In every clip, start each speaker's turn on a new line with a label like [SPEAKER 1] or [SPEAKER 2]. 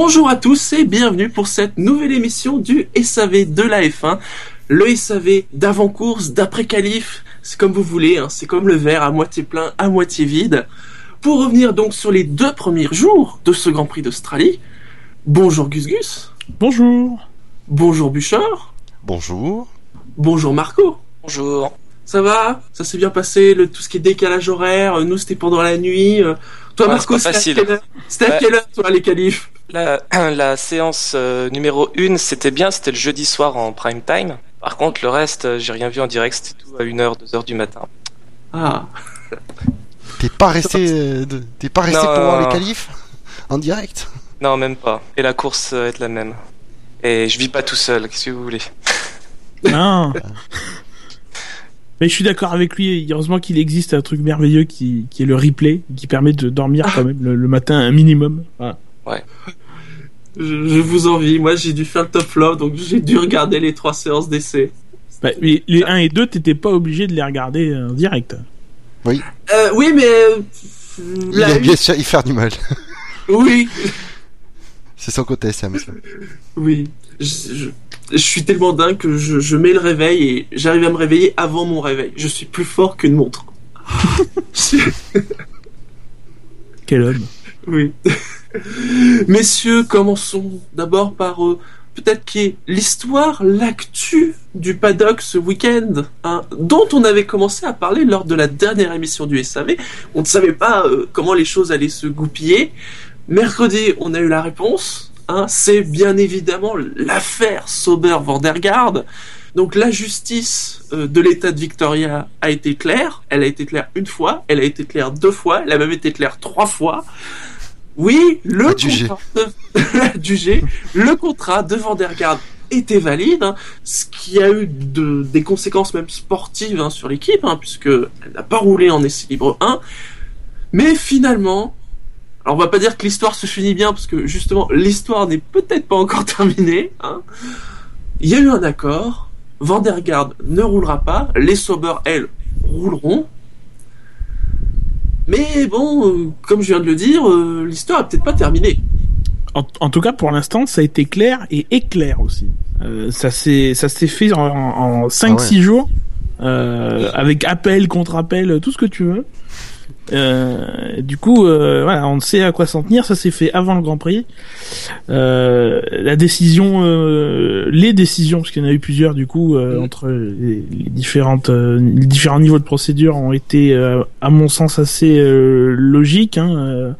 [SPEAKER 1] Bonjour à tous et bienvenue pour cette nouvelle émission du SAV de la F1. Le SAV d'avant-course, d'après-qualif, c'est comme vous voulez, hein, c'est comme le verre à moitié plein, à moitié vide. Pour revenir donc sur les deux premiers jours de ce Grand Prix d'Australie, bonjour Gus Gus.
[SPEAKER 2] Bonjour.
[SPEAKER 1] Bonjour Bouchard.
[SPEAKER 3] Bonjour.
[SPEAKER 1] Bonjour Marco.
[SPEAKER 4] Bonjour.
[SPEAKER 1] Ça va? Ça s'est bien passé, le, tout ce qui est décalage horaire, nous c'était pendant la nuit. euh, Toi
[SPEAKER 4] Ouais,
[SPEAKER 1] Marco, c'était à
[SPEAKER 4] facile.
[SPEAKER 1] quelle heure C'était à
[SPEAKER 4] Ouais.
[SPEAKER 1] quelle heure toi les qualifs
[SPEAKER 4] La, la séance euh, numéro 1, c'était bien, c'était le jeudi soir en prime time. Par contre, le reste, euh, j'ai rien vu en direct, c'était tout à 1h, 2h du matin.
[SPEAKER 1] Ah,
[SPEAKER 3] T'es pas resté, euh, de- t'es pas resté
[SPEAKER 4] Non.
[SPEAKER 3] pour voir les qualifs en direct?
[SPEAKER 4] Non, même pas. Et la course euh, est la même. Et je vis pas tout seul, qu'est-ce que vous voulez?
[SPEAKER 2] Non. Mais je suis d'accord avec lui. Heureusement qu'il existe un truc merveilleux qui, qui est le replay, qui permet de dormir quand même le, le matin un minimum. Voilà.
[SPEAKER 1] Je, je vous envie. Moi j'ai dû faire le top flop, donc j'ai dû regarder les trois séances d'essai.
[SPEAKER 2] Bah, mais les 1 et 2, t'étais pas obligé de les regarder en direct.
[SPEAKER 1] Euh, oui, mais euh,
[SPEAKER 3] Il
[SPEAKER 1] la
[SPEAKER 3] aime bien sûr y faire du mal.
[SPEAKER 1] Oui,
[SPEAKER 3] C'est son côté Sam. ça.
[SPEAKER 1] oui. Je, je- je suis tellement dingue que je, je mets le réveil et j'arrive à me réveiller avant mon réveil. Je suis plus fort qu'une montre.
[SPEAKER 2] Quel homme.
[SPEAKER 1] Oui. Messieurs, commençons d'abord par euh, peut-être qui est l'histoire, l'actu du paddock ce week-end, hein, dont on avait commencé à parler lors de la dernière émission du SAV. On ne savait pas euh, comment les choses allaient se goupiller. Mercredi, on a eu la réponse. Hein, c'est bien évidemment l'affaire Sauber-Vandergaard. Donc la justice euh, de l'État de Victoria a été claire. Elle a été claire une fois, elle a été claire deux fois, elle a même été claire trois fois. Oui, le
[SPEAKER 3] Adjugé.
[SPEAKER 1] contrat de... adjugé, le contrat de Vandergaard était valide, hein, ce qui a eu de, des conséquences même sportives hein, sur l'équipe, hein, puisque elle n'a pas roulé en essai libre 1. Mais finalement, alors on va pas dire que l'histoire se finit bien, parce que justement l'histoire n'est peut-être pas encore terminée. Il y a eu un accord. Vandergaard ne roulera pas. Les Sauber, elles, rouleront. Mais bon, euh, comme je viens de le dire, euh, l'histoire est peut-être pas terminée.
[SPEAKER 2] En, en tout cas, pour l'instant, ça a été clair et éclair aussi. Euh, ça s'est ça s'est fait en, en 5-6
[SPEAKER 3] Ah ouais.
[SPEAKER 2] jours, euh, avec appel, contre-appel, tout ce que tu veux. Euh, du coup, euh, voilà, on sait à quoi s'en tenir. Ça s'est fait avant le Grand Prix. Euh, la décision, euh, les décisions, parce qu'il y en a eu plusieurs du coup euh,
[SPEAKER 1] Mm.
[SPEAKER 2] entre les, les différentes, euh, les différents niveaux de procédure ont été, euh, à mon sens, assez euh, logiques. Hein.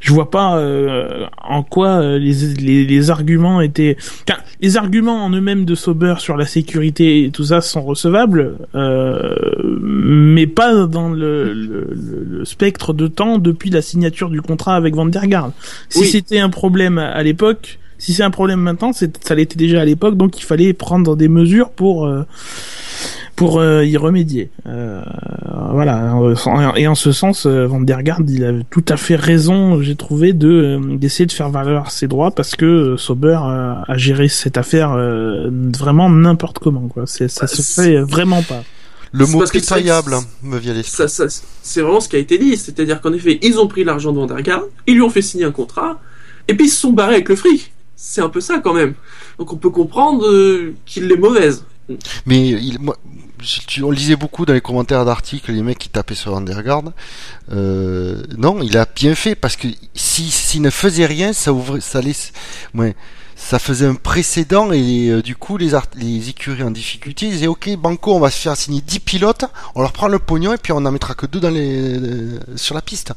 [SPEAKER 2] Je vois pas euh, en quoi les, les, les arguments étaient, enfin, les arguments en eux-mêmes de Sauber sur la sécurité et tout ça sont recevables, euh, mais pas dans le, le, le- le spectre de temps depuis la signature du contrat avec Vandergaard. Si
[SPEAKER 1] Oui.
[SPEAKER 2] c'était un problème à l'époque, si c'est un problème maintenant, c'est, ça l'était déjà à l'époque, donc il fallait prendre des mesures pour euh, pour euh, y remédier. Euh, voilà. Et en ce sens, euh, Vandergaard, il a tout à fait raison, j'ai trouvé, de d'essayer de faire valoir ses droits parce que Sauber a géré cette affaire vraiment n'importe comment. Quoi. C'est, ça
[SPEAKER 1] Bah,
[SPEAKER 2] se fait vraiment pas.
[SPEAKER 3] Le mot pitoyable me vient l'esprit.
[SPEAKER 1] C'est vraiment ce qui a été dit. C'est-à-dire qu'en effet, ils ont pris l'argent de Vandergaard, ils lui ont fait signer un contrat, et puis ils se sont barrés avec le fric. C'est un peu ça quand même. Donc on peut comprendre euh, qu'il est mauvaise.
[SPEAKER 3] Mais il, moi, on lisait beaucoup dans les commentaires d'articles les mecs qui tapaient sur Vandergaard. Euh, non, il a bien fait parce que si s'il ne faisait rien, ça ouvrait, ça laisse, ouais, ça faisait un précédent et euh, du coup les, art- les écuries en difficulté ils disaient ok Banco on va se faire signer 10 pilotes, on leur prend le pognon et puis on en mettra que deux dans les euh, sur la piste.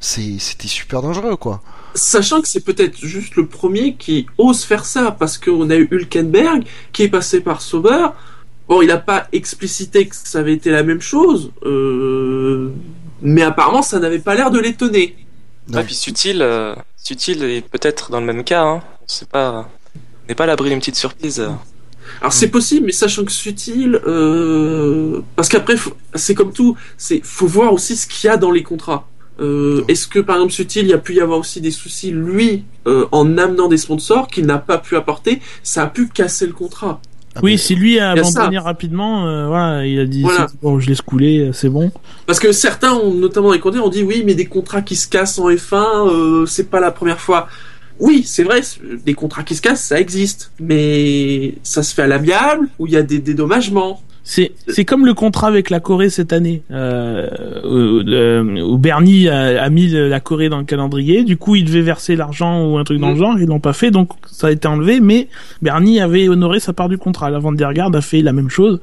[SPEAKER 3] C'est c'était super dangereux quoi.
[SPEAKER 1] Sachant que c'est peut-être juste le premier qui ose faire ça, parce qu'on a eu Hülkenberg qui est passé par Sauber. Bon, il n'a pas explicité que ça avait été la même chose, euh, mais apparemment ça n'avait pas l'air de l'étonner.
[SPEAKER 3] Ouais.
[SPEAKER 4] Ouais, puis Sutil, euh, Sutil est peut-être dans le même cas, hein. On sait pas, on n'est pas à l'abri d'une petite surprise.
[SPEAKER 1] Alors c'est possible, mais sachant que subtil, euh, parce qu'après c'est comme tout, c'est faut voir aussi ce qu'il y a dans les contrats. Euh, Est-ce que par exemple subtil, il y a pu y avoir aussi des soucis lui euh, en amenant des sponsors qu'il n'a pas pu apporter, ça a pu casser le contrat.
[SPEAKER 3] Ah
[SPEAKER 2] oui, si lui a abandonné rapidement, euh, voilà, il a dit
[SPEAKER 1] Voilà.
[SPEAKER 2] c'est bon, je laisse couler, c'est bon.
[SPEAKER 1] Parce que certains, ont, notamment dans les commentaires, ont dit oui, mais des contrats qui se cassent en F1, euh, c'est pas la première fois. Oui, c'est vrai, des contrats qui se cassent, ça existe, mais ça se fait à l'amiable ou il y a des dédommagements.
[SPEAKER 2] C'est c'est comme le contrat avec la Corée cette année, euh, où, euh, où Bernie a, a mis la Corée dans le calendrier. Du coup, il devait verser l'argent ou un truc dans le
[SPEAKER 1] Mm.
[SPEAKER 2] genre. Ils l'ont pas fait, donc ça a été enlevé. Mais Bernie avait honoré sa part du contrat. La Vandergaard a fait la même chose.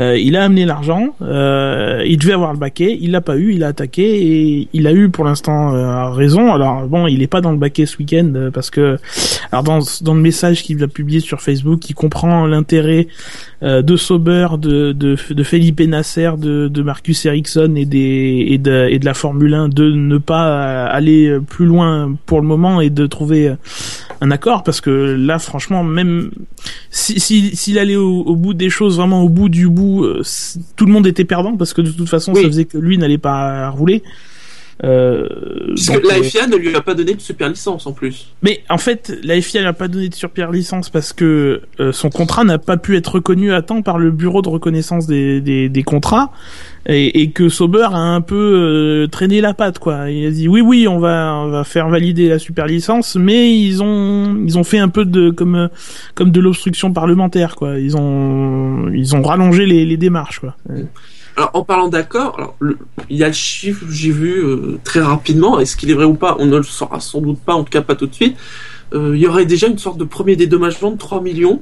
[SPEAKER 2] Euh, il a amené l'argent. Euh, il devait avoir le baquet. Il l'a pas eu. Il a attaqué et il a eu pour l'instant euh, raison. Alors bon, il est pas dans le baquet ce week-end euh, parce que alors dans dans le message qu'il a publié sur Facebook, il comprend l'intérêt euh, de Sauber, de, de, de Felipe Nasser, de, de Marcus Ericsson et, des, et, de, et de la Formule 1 de ne pas aller plus loin pour le moment et de trouver un accord parce que là franchement même s'il si, allait au, au, bout des choses vraiment au bout du bout euh, tout le monde était perdant parce que de toute façon
[SPEAKER 1] Oui.
[SPEAKER 2] ça faisait que lui n'allait pas rouler euh,
[SPEAKER 1] Puisque
[SPEAKER 2] donc,
[SPEAKER 1] la
[SPEAKER 2] euh,
[SPEAKER 1] FIA ne lui a pas donné de super licence en plus.
[SPEAKER 2] mais en fait, la FIA n'a pas donné de super licence parce que euh, son contrat n'a pas pu être reconnu à temps par le bureau de reconnaissance des, des, des contrats et, et que Sauber a un peu euh, traîné la patte quoi. Il a dit oui oui on va on va faire valider la super licence, mais ils ont ils ont fait un peu de comme comme de l'obstruction parlementaire quoi. Ils ont ils ont rallongé les, les démarches quoi.
[SPEAKER 1] Alors, en parlant d'accord, il y a le chiffre que j'ai vu euh, très rapidement. Est-ce qu'il est vrai ou pas? On ne le saura sans doute pas, en tout cas pas tout de suite. Euh, il y aurait déjà une sorte de premier dédommagement de 3 millions,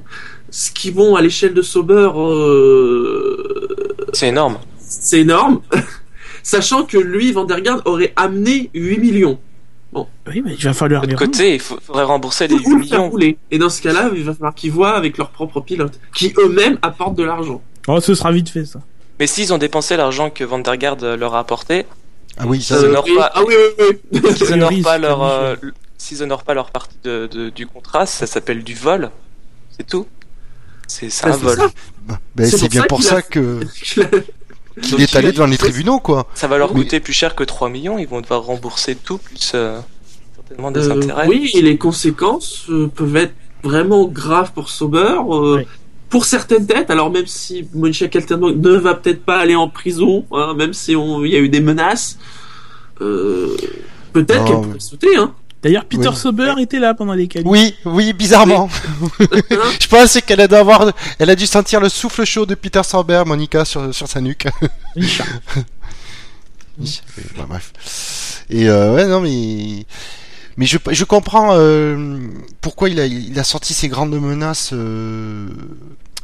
[SPEAKER 1] ce qui vont à l'échelle de Sauber, euh,
[SPEAKER 4] C'est énorme.
[SPEAKER 1] c'est énorme. Sachant que lui, Van der Garde, aurait amené 8 millions.
[SPEAKER 2] Oui mais il va falloir
[SPEAKER 4] De côté, il faudrait rembourser les
[SPEAKER 1] Ou
[SPEAKER 4] 8
[SPEAKER 1] le faire
[SPEAKER 4] millions.
[SPEAKER 1] rouler. Et dans ce cas-là, il va falloir qu'ils voient avec leurs propres pilotes, qui eux-mêmes apportent de l'argent.
[SPEAKER 2] Oh ce sera vite fait ça.
[SPEAKER 4] Mais s'ils ont dépensé l'argent que Van der Garde leur a apporté,
[SPEAKER 3] Ah oui, ça,
[SPEAKER 4] Ils
[SPEAKER 1] Euh,
[SPEAKER 4] honorent
[SPEAKER 1] oui.
[SPEAKER 4] pas-
[SPEAKER 1] Ah oui,
[SPEAKER 4] honorent
[SPEAKER 2] risque,
[SPEAKER 4] pas leur, euh, s'ils honorent pas leur partie de, de- du contrat, ça s'appelle du vol. C'est tout. C'est
[SPEAKER 1] Bah,
[SPEAKER 4] un vol.
[SPEAKER 1] ça.
[SPEAKER 3] ben,
[SPEAKER 1] c'est
[SPEAKER 3] bien
[SPEAKER 1] ça
[SPEAKER 3] pour ça que qu'il est allé devant les tribunaux, quoi.
[SPEAKER 4] Ça va leur
[SPEAKER 1] Oui.
[SPEAKER 4] coûter plus cher que 3 millions. Ils vont devoir rembourser tout plus euh, certainement des
[SPEAKER 1] Euh,
[SPEAKER 4] intérêts.
[SPEAKER 1] oui, et les conséquences euh, peuvent être vraiment graves pour Sauber. Pour certaines têtes, alors même si Monica Kaltenberg ne va peut-être pas aller en prison, hein, même si on- il y a eu des menaces, euh, peut-être qu'elle pourrait sauter. Hein.
[SPEAKER 2] D'ailleurs Peter
[SPEAKER 3] Oui.
[SPEAKER 2] Sauber était là pendant les qualifs.
[SPEAKER 3] Oui, oui, bizarrement.
[SPEAKER 1] Hein
[SPEAKER 3] Je pense qu'elle a dû avoir, elle a dû sentir le souffle chaud de Peter Sauber, Monica, sur, sur sa nuque. Bah, bref. Et euh, ouais, non, mais mais je, je comprends euh, pourquoi il a, sorti ces grandes menaces euh,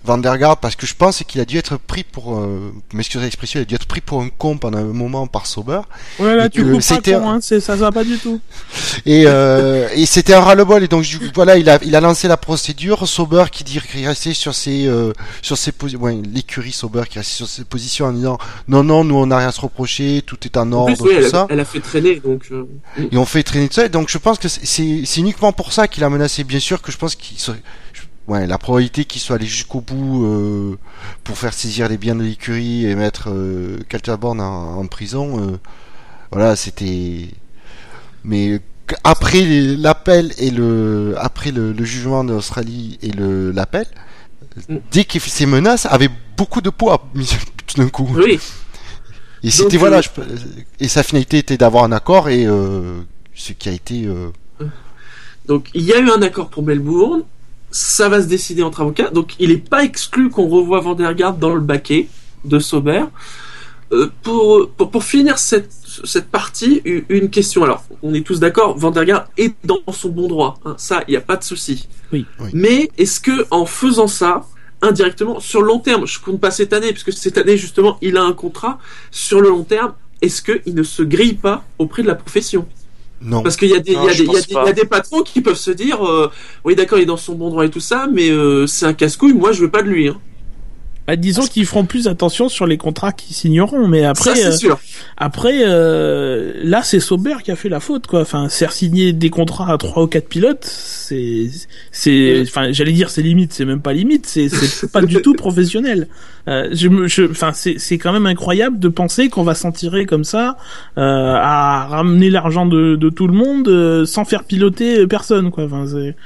[SPEAKER 3] Van der Garde parce que je pense qu'il a dû être pris pour, euh, m'excusez l'expression, il a dû être pris pour un con pendant un moment par Sauber.
[SPEAKER 2] Ouais là
[SPEAKER 3] Et
[SPEAKER 2] tu comprends
[SPEAKER 3] c'était-
[SPEAKER 2] con hein, ça ça va pas du tout.
[SPEAKER 3] Et, euh, et c'était un ras-le-bol. Et donc voilà, il a, il a lancé la procédure. Sauber qui dit qu'il est resté sur ses, euh, sur ses positions, ouais, l'écurie Sauber qui est resté sur ses positions en disant non, non, nous on n'a rien à se reprocher, tout est en
[SPEAKER 1] En
[SPEAKER 3] ordre,
[SPEAKER 1] plus, oui,
[SPEAKER 3] tout
[SPEAKER 1] elle, a-
[SPEAKER 3] ça.
[SPEAKER 1] elle a fait traîner, donc. euh,
[SPEAKER 3] Et on fait traîner tout ça. Et donc je pense que c'est- c'est uniquement pour ça qu'il a menacé. Bien sûr que je pense qu'il serait, ouais, la probabilité qu'il soit allé jusqu'au bout euh, pour faire saisir les biens de l'écurie et mettre euh, Kaltenborn en, en prison, euh, voilà, c'était. Mais après l'appel et le après le, le jugement d'Australie et le l'appel,
[SPEAKER 1] Mm.
[SPEAKER 3] dès qu'il fait ces menaces, avait beaucoup de poids tout d'un coup.
[SPEAKER 1] Oui,
[SPEAKER 3] Et c'était voilà,
[SPEAKER 1] euh,
[SPEAKER 3] je peux- et sa finalité était d'avoir un accord et ce qui a été
[SPEAKER 1] donc il y a eu un accord pour Melbourne. Ça va se décider entre avocats. Donc il n'est pas exclu qu'on revoie Van der Garde dans le baquet de Sauber. Euh, pour, pour, pour finir cette, cette partie, une question. Alors, on est tous d'accord, Van der Garde est dans son bon droit. hein. ça, il n'y a pas de souci.
[SPEAKER 2] Oui.
[SPEAKER 3] Oui.
[SPEAKER 1] Mais est-ce que en faisant ça, indirectement, sur le long terme, je compte pas cette année, puisque cette année, justement, il a un contrat, sur le long terme, est-ce qu'il ne se grille pas auprès de la profession?
[SPEAKER 3] Non.
[SPEAKER 1] parce qu'il y a des, y y y a patrons qui peuvent se dire, euh, oui d'accord, il est dans son bon droit et tout ça, mais euh, c'est un casse-couille, moi je veux pas de lui. Hein.
[SPEAKER 2] Bah, disons qu'ils feront plus attention sur les contrats qu'ils signeront, mais après,
[SPEAKER 1] ça c'est
[SPEAKER 2] euh,
[SPEAKER 1] sûr.
[SPEAKER 2] après, euh, là, c'est Sauber qui a fait la faute, quoi. Enfin, faire signer des contrats à trois ou quatre pilotes, c'est, c'est, enfin, j'allais dire c'est limite, c'est même pas limite, c'est, c'est pas du tout professionnel. Euh, je me, je, enfin, c'est, c'est quand même incroyable de penser qu'on va s'en tirer comme ça, euh, à ramener l'argent de, de tout le monde euh, sans faire piloter personne, quoi. Enfin, c'est.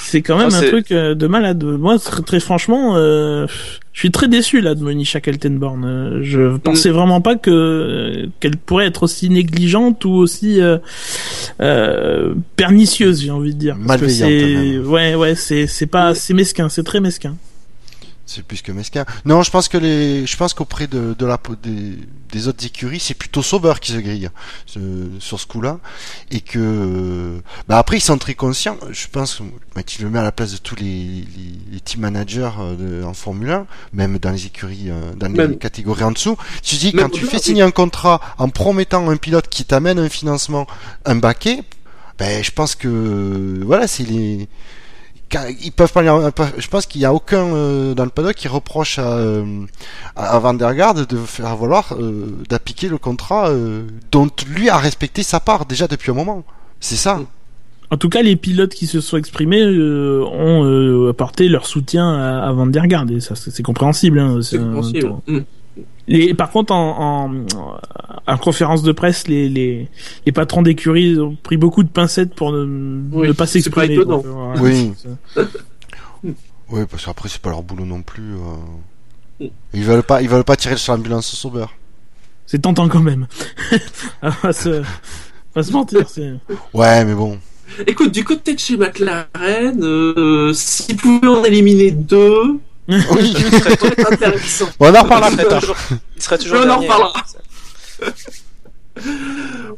[SPEAKER 2] C'est quand même
[SPEAKER 4] Ah,
[SPEAKER 2] un truc euh, de malade. Moi, très, très franchement, euh, je suis très déçu là de Monisha Kaltenborn. Euh, Je
[SPEAKER 4] Mm.
[SPEAKER 2] pensais vraiment pas que qu'elle pourrait être aussi négligente ou aussi euh, euh, pernicieuse, j'ai envie de dire. Parce que
[SPEAKER 3] Malveillante,
[SPEAKER 2] c'est
[SPEAKER 3] même.
[SPEAKER 2] ouais, ouais, c'est c'est pas c'est mesquin, c'est très mesquin.
[SPEAKER 3] C'est plus que mesquin. Non, je pense que les, je pense qu'auprès de, de la, des, des autres écuries, c'est plutôt Sauber qui se grille ce- sur ce coup-là, et que, euh, bah après ils sont très conscients. Je pense, bah, tu le mets à la place de tous les, les, les team managers euh, de- en Formule 1, même dans les écuries, euh, dans les
[SPEAKER 1] Même-
[SPEAKER 3] catégories en dessous. Tu dis
[SPEAKER 1] Même
[SPEAKER 3] quand tu fais signer un contrat en promettant un pilote qui t'amène un financement, un baquet, ben je pense que voilà, c'est les ils peuvent pas, lui- je pense qu'il y a aucun euh, dans le paddock qui reproche à, euh, à Van der Garde de faire valoir euh, d'appliquer le contrat euh, dont lui a respecté sa part déjà depuis un moment. C'est ça.
[SPEAKER 2] En tout cas, les pilotes qui se sont exprimés euh, ont euh, apporté leur soutien à, à Van der Garde et ça c'est compréhensible. Hein,
[SPEAKER 1] C'est
[SPEAKER 2] un-
[SPEAKER 1] compréhensible.
[SPEAKER 2] Les, par contre, en, en, en conférence de presse, les, les, les patrons d'écurie ont pris beaucoup de pincettes pour ne,
[SPEAKER 1] Oui,
[SPEAKER 2] ne pas s'exprimer. Voilà,
[SPEAKER 3] Oui. Oui, parce qu'après c'est pas leur boulot non plus. euh. Ils veulent pas, ils veulent pas tirer sur l'ambulance Sauber.
[SPEAKER 2] C'est tentant quand même. On va se, va se mentir. C'est...
[SPEAKER 3] Ouais, mais bon.
[SPEAKER 1] Écoute, du côté de chez McLaren, euh, s'ils pouvaient en éliminer deux,
[SPEAKER 3] Oui.
[SPEAKER 1] ce serait peut-être intéressant.
[SPEAKER 3] Bon, on en reparlera
[SPEAKER 4] il,
[SPEAKER 3] plus
[SPEAKER 4] serait
[SPEAKER 3] tard.
[SPEAKER 4] toujours, il serait toujours
[SPEAKER 1] On en reparlera.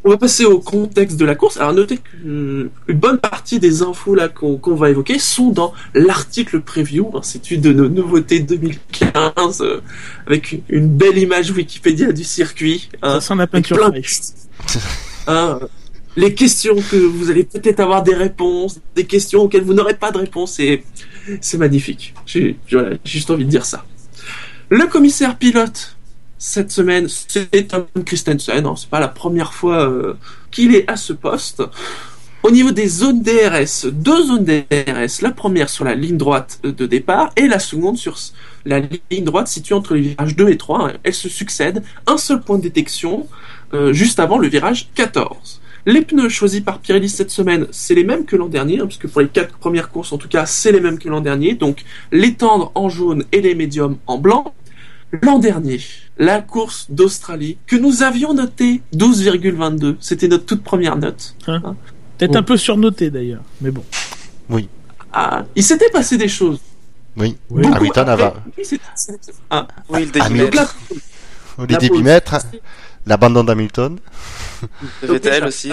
[SPEAKER 1] On va passer au contexte de la course. Alors notez qu'une bonne partie des infos là qu'on va évoquer sont dans l'article preview. hein, C'est une de nos nouveautés 2015 euh, avec une, une belle image Wikipédia du circuit. hein,
[SPEAKER 2] Ça sent la
[SPEAKER 1] avec
[SPEAKER 2] peinture
[SPEAKER 1] plein de-
[SPEAKER 2] fraîche.
[SPEAKER 1] hein, les questions que vous allez peut-être avoir des réponses, des questions auxquelles vous n'aurez pas de réponse, et c'est magnifique. J'ai juste envie de dire ça. Le commissaire pilote cette semaine, c'est Tom Christensen. hein, c'est pas la première fois euh, qu'il est à ce poste. Au niveau des zones DRS, deux zones DRS. La première sur la ligne droite de départ et la seconde sur la ligne droite située entre les virages 2 et 3. hein. Elles se succèdent. Un seul point de détection euh, juste avant le virage 14. Les pneus choisis par Pirelli cette semaine, c'est les mêmes que l'an dernier, hein, puisque pour les quatre premières courses, en tout cas, c'est les mêmes que l'an dernier. Donc, les tendres en jaune et les médiums en blanc. L'an dernier, la course d'Australie, que nous avions noté 12,22. C'était notre toute première note.
[SPEAKER 2] Peut-être
[SPEAKER 1] Oh.
[SPEAKER 2] un peu surnoté d'ailleurs, mais bon.
[SPEAKER 1] Ah, il s'était passé des choses.
[SPEAKER 3] Oui.
[SPEAKER 2] Oui.
[SPEAKER 3] Hamilton avait
[SPEAKER 1] Oui, c'est- c'est- Ah,
[SPEAKER 4] Oui, le
[SPEAKER 3] Ah,
[SPEAKER 1] donc
[SPEAKER 4] débit
[SPEAKER 1] là,
[SPEAKER 3] l'abandon d'Hamilton.
[SPEAKER 4] Vettel aussi.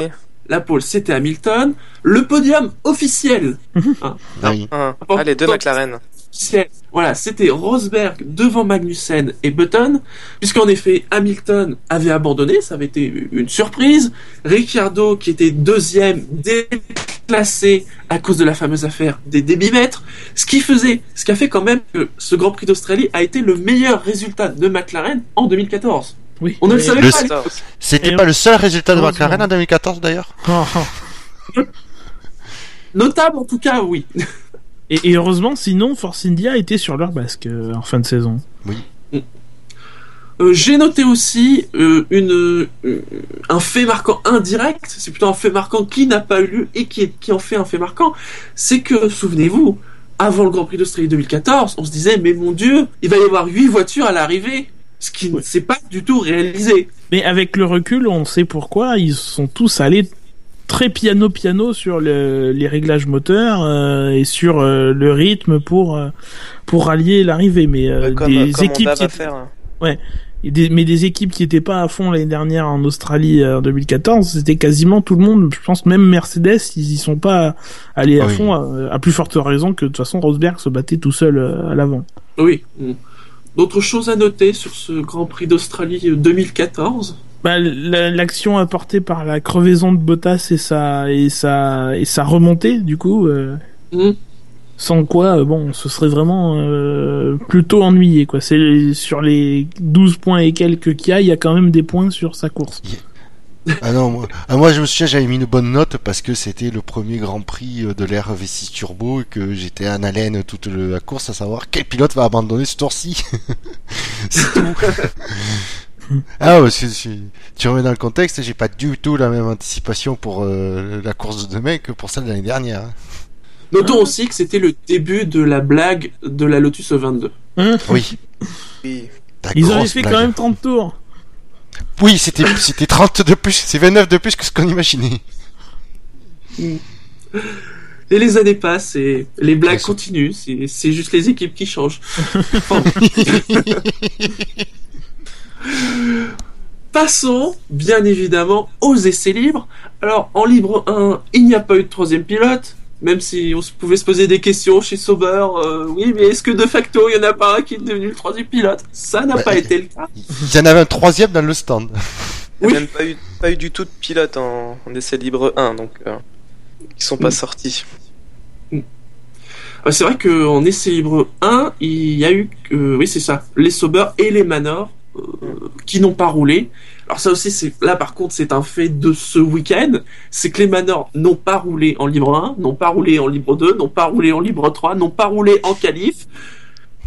[SPEAKER 1] La pole, c'était Hamilton. Le podium officiel
[SPEAKER 3] Oui.
[SPEAKER 4] Un.
[SPEAKER 1] Bon,
[SPEAKER 4] Ah, les deux McLaren.
[SPEAKER 1] officiel. Voilà, c'était Rosberg devant Magnussen et Button, puisqu'en effet Hamilton avait abandonné, ça avait été une surprise. Ricciardo, qui était deuxième, déclassé à cause de la fameuse affaire des débitmètres, ce qui faisait, ce qui a fait quand même que ce Grand Prix d'Australie a été le meilleur résultat de McLaren en 2014.
[SPEAKER 2] Oui.
[SPEAKER 1] On ne le savait
[SPEAKER 3] Le-
[SPEAKER 1] pas.
[SPEAKER 3] C'était pas le seul résultat de. McLaren en 2014 d'ailleurs.
[SPEAKER 2] Oh, oh.
[SPEAKER 1] Notable en tout cas, oui.
[SPEAKER 2] Et, et heureusement, sinon, Force India était sur leur basque euh, en fin de saison.
[SPEAKER 1] Euh, J'ai noté aussi euh, une, euh, un fait marquant indirect, c'est plutôt un fait marquant qui n'a pas eu lieu et qui, est- qui en fait un fait marquant, c'est que, souvenez-vous, avant le Grand Prix d'Australie 2014, on se disait, mais mon Dieu, il va y avoir huit voitures à l'arrivée, ce qui ne
[SPEAKER 2] Ouais.
[SPEAKER 1] s'est pas du tout réalisé.
[SPEAKER 2] Mais avec le recul, on sait pourquoi ils sont tous allés très piano piano sur le- les réglages moteurs euh, et sur euh, le rythme pour euh, pour rallier l'arrivée. Mais euh,
[SPEAKER 4] comme,
[SPEAKER 2] des
[SPEAKER 4] comme
[SPEAKER 2] équipes qui étaient-
[SPEAKER 4] faire.
[SPEAKER 2] et des- mais des équipes qui étaient pas à fond l'année dernière en Australie euh, en 2014, c'était quasiment tout le monde. Je pense même Mercedes, ils y sont pas allés à
[SPEAKER 3] Oui.
[SPEAKER 2] fond, à, à plus forte raison que de toute façon Rosberg se battait tout seul à l'avant.
[SPEAKER 1] Oui. D'autres choses à noter sur ce Grand Prix d'Australie euh, 2014
[SPEAKER 2] Bah, la- l'action apportée par la crevaison de Bottas et sa et sa et sa remontée du coup euh,
[SPEAKER 1] Mm.
[SPEAKER 2] sans quoi euh, bon ce serait vraiment euh, plutôt ennuyé quoi. C'est sur les 12 points et quelques qu'il y a il y a quand même des points sur sa course
[SPEAKER 3] Ah non, moi, ah, moi je me souviens, j'avais mis une bonne note parce que c'était le premier Grand Prix euh, de l'ère V6 Turbo et que j'étais en haleine toute le- la course à savoir quel pilote va abandonner ce tour-ci. C'est tout. ah, parce que si tu remets dans le contexte, j'ai pas du tout la même anticipation pour euh, la course de demain que pour celle de l'année dernière. hein.
[SPEAKER 1] Notons aussi que c'était le début de la blague de la Lotus 22.
[SPEAKER 2] Hein
[SPEAKER 3] Oui.
[SPEAKER 2] Ils
[SPEAKER 3] grosse
[SPEAKER 2] fait
[SPEAKER 3] blague.
[SPEAKER 2] quand même 30 tours.
[SPEAKER 3] Oui, c'était c'était 30 de plus, c'est 29 de plus que ce qu'on imaginait.
[SPEAKER 1] Et les années passent et les blagues continuent. C'est c'est juste les équipes qui changent. Passons, bien évidemment, aux essais libres. Alors, en libre 1, il n'y a pas eu de troisième pilote. Même si on pouvait se poser des questions chez Sauber, euh, oui, mais est-ce que de facto, il y en a pas un qui est devenu le troisième pilote? Ça n'a
[SPEAKER 3] Ouais.
[SPEAKER 1] pas été le cas.
[SPEAKER 3] Il y en avait un troisième dans le stand.
[SPEAKER 5] Il n'y
[SPEAKER 1] Oui.
[SPEAKER 5] a même pas eu, pas eu du tout de pilote en, en essai libre 1, donc euh, ils sont pas
[SPEAKER 1] Mm.
[SPEAKER 5] sortis.
[SPEAKER 1] Euh, C'est vrai qu'en essai libre 1, il y a eu, euh, oui, c'est ça, les Sauber et les Manor euh, qui n'ont pas roulé. Alors ça aussi, c'est là par contre, c'est un fait de ce week-end, c'est que les Manor n'ont pas roulé en libre 1, n'ont pas roulé en libre 2, n'ont pas roulé en libre 3, n'ont pas roulé en qualif.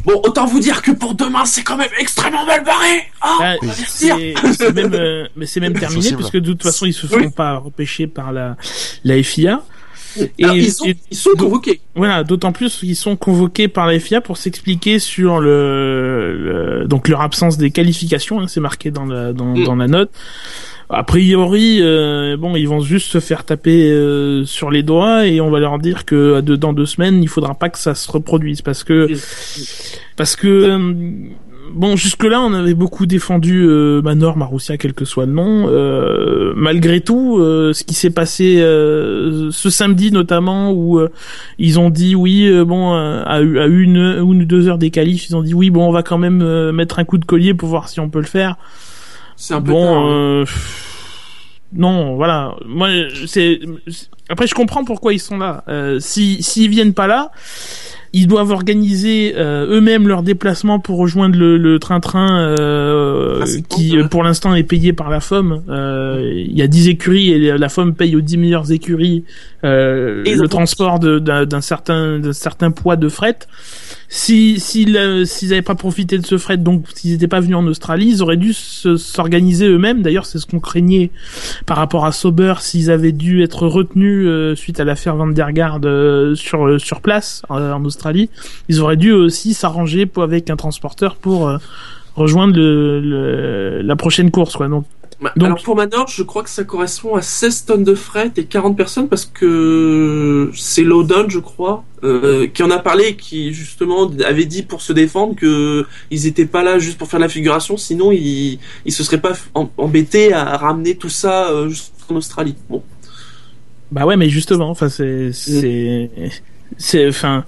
[SPEAKER 1] Bon, autant vous dire que pour demain, c'est quand même extrêmement mal barré. Ah,
[SPEAKER 2] c'est c'est même, euh, mais c'est même terminé parce que de toute façon ils se
[SPEAKER 1] Oui.
[SPEAKER 2] feront pas repêcher par la la FIA. Et,
[SPEAKER 1] ils, ont-
[SPEAKER 2] et-
[SPEAKER 1] ils sont convoqués.
[SPEAKER 2] voilà, d'autant plus qu'ils sont convoqués par la FIA pour s'expliquer sur le, le- donc leur absence des qualifications. hein, c'est marqué dans la dans,
[SPEAKER 1] Mm.
[SPEAKER 2] dans la note. A priori, euh, bon, ils vont juste se faire taper euh, sur les doigts et on va leur dire que dans deux semaines, il faudra pas que ça se reproduise parce que parce que euh, bon jusque là on avait beaucoup défendu euh, Manor Marussia quel que soit le nom. Euh, malgré tout euh, ce qui s'est passé euh, ce samedi notamment où euh, ils ont dit oui euh, bon à, à une une ou deux heures des qualifs ils ont dit oui bon on va quand même euh, mettre un coup de collier pour voir si on peut le faire.
[SPEAKER 1] C'est un peu tard,
[SPEAKER 2] bon
[SPEAKER 1] hein.
[SPEAKER 2] euh, non voilà. Moi c'est après je comprends pourquoi ils sont là. Euh, si s'ils viennent pas là ils doivent organiser euh, eux-mêmes leur déplacement pour rejoindre le train-train euh,
[SPEAKER 1] Ah,
[SPEAKER 2] qui pour l'instant est payé par la FOM. Euh, Il y a 10 écuries et la FOM paye aux 10 meilleures écuries euh, le transport d'un certain d'un certain poids de fret. Si s'ils euh, s'ils avaient pas profité de ce fret, donc s'ils n'étaient pas venus en Australie, ils auraient dû se- s'organiser eux-mêmes. D'ailleurs, c'est ce qu'on craignait par rapport à Sauber s'ils avaient dû être retenus euh, suite à l'affaire Van der Garde euh, sur euh, sur place euh, en Australie. Ils auraient dû aussi s'arranger avec un transporteur pour euh, rejoindre le, le- la prochaine course, quoi. Donc Donc-
[SPEAKER 1] Alors pour Manor, je crois que ça correspond à 16 tonnes de fret et 40 personnes parce que c'est Lowdown, je crois, euh, qui en a parlé, qui justement avait dit pour se défendre que ils étaient pas là juste pour faire la figuration, sinon ils ils se seraient pas em- embêtés à ramener tout ça euh, jusqu'en Australie. Bon,
[SPEAKER 2] Bah ouais, mais justement, enfin c'est c'est c'est enfin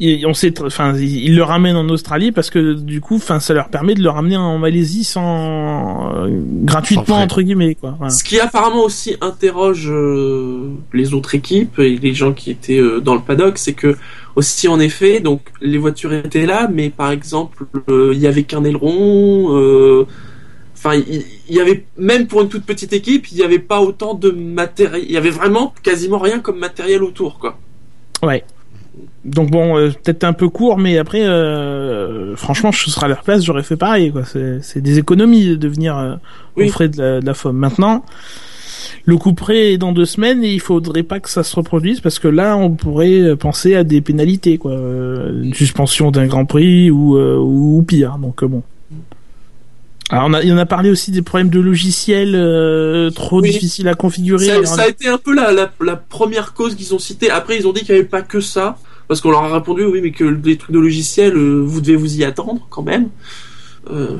[SPEAKER 2] il- on sait enfin ils le ramènent en Australie parce que du coup enfin ça leur permet de le ramener en Malaisie sans euh, gratuitement entre guillemets quoi. Voilà.
[SPEAKER 1] ce qui apparemment aussi interroge euh, les autres équipes et les gens qui étaient euh, dans le paddock, c'est que aussi en effet, donc les voitures étaient là, mais par exemple, euh, il y avait qu'un aileron. euh, Enfin, il il y avait même pour une toute petite équipe, il n'y avait pas autant de matériel. Il y avait vraiment quasiment rien comme matériel autour, quoi.
[SPEAKER 2] Ouais. Donc bon, euh, peut-être un peu court, mais après, euh, franchement, je serais à leur place, j'aurais fait pareil. quoi. C'est des économies de venir euh,
[SPEAKER 1] Oui.
[SPEAKER 2] aux frais de la, de la FOM. Maintenant, le coup près est dans deux semaines et il faudrait pas que ça se reproduise parce que là, on pourrait penser à des pénalités, quoi, Euh, une suspension d'un Grand Prix ou ou pire. Donc bon. Alors on a, il en a parlé aussi des problèmes de logiciels euh, trop
[SPEAKER 1] Oui.
[SPEAKER 2] difficiles à configurer.
[SPEAKER 1] Ça, a été un peu la, la, la première cause qu'ils ont citée. Après, ils ont dit qu'il n'y avait pas que ça. Parce qu'on leur a répondu, oui, mais que les trucs de logiciel, euh, vous devez vous y attendre quand même. Euh,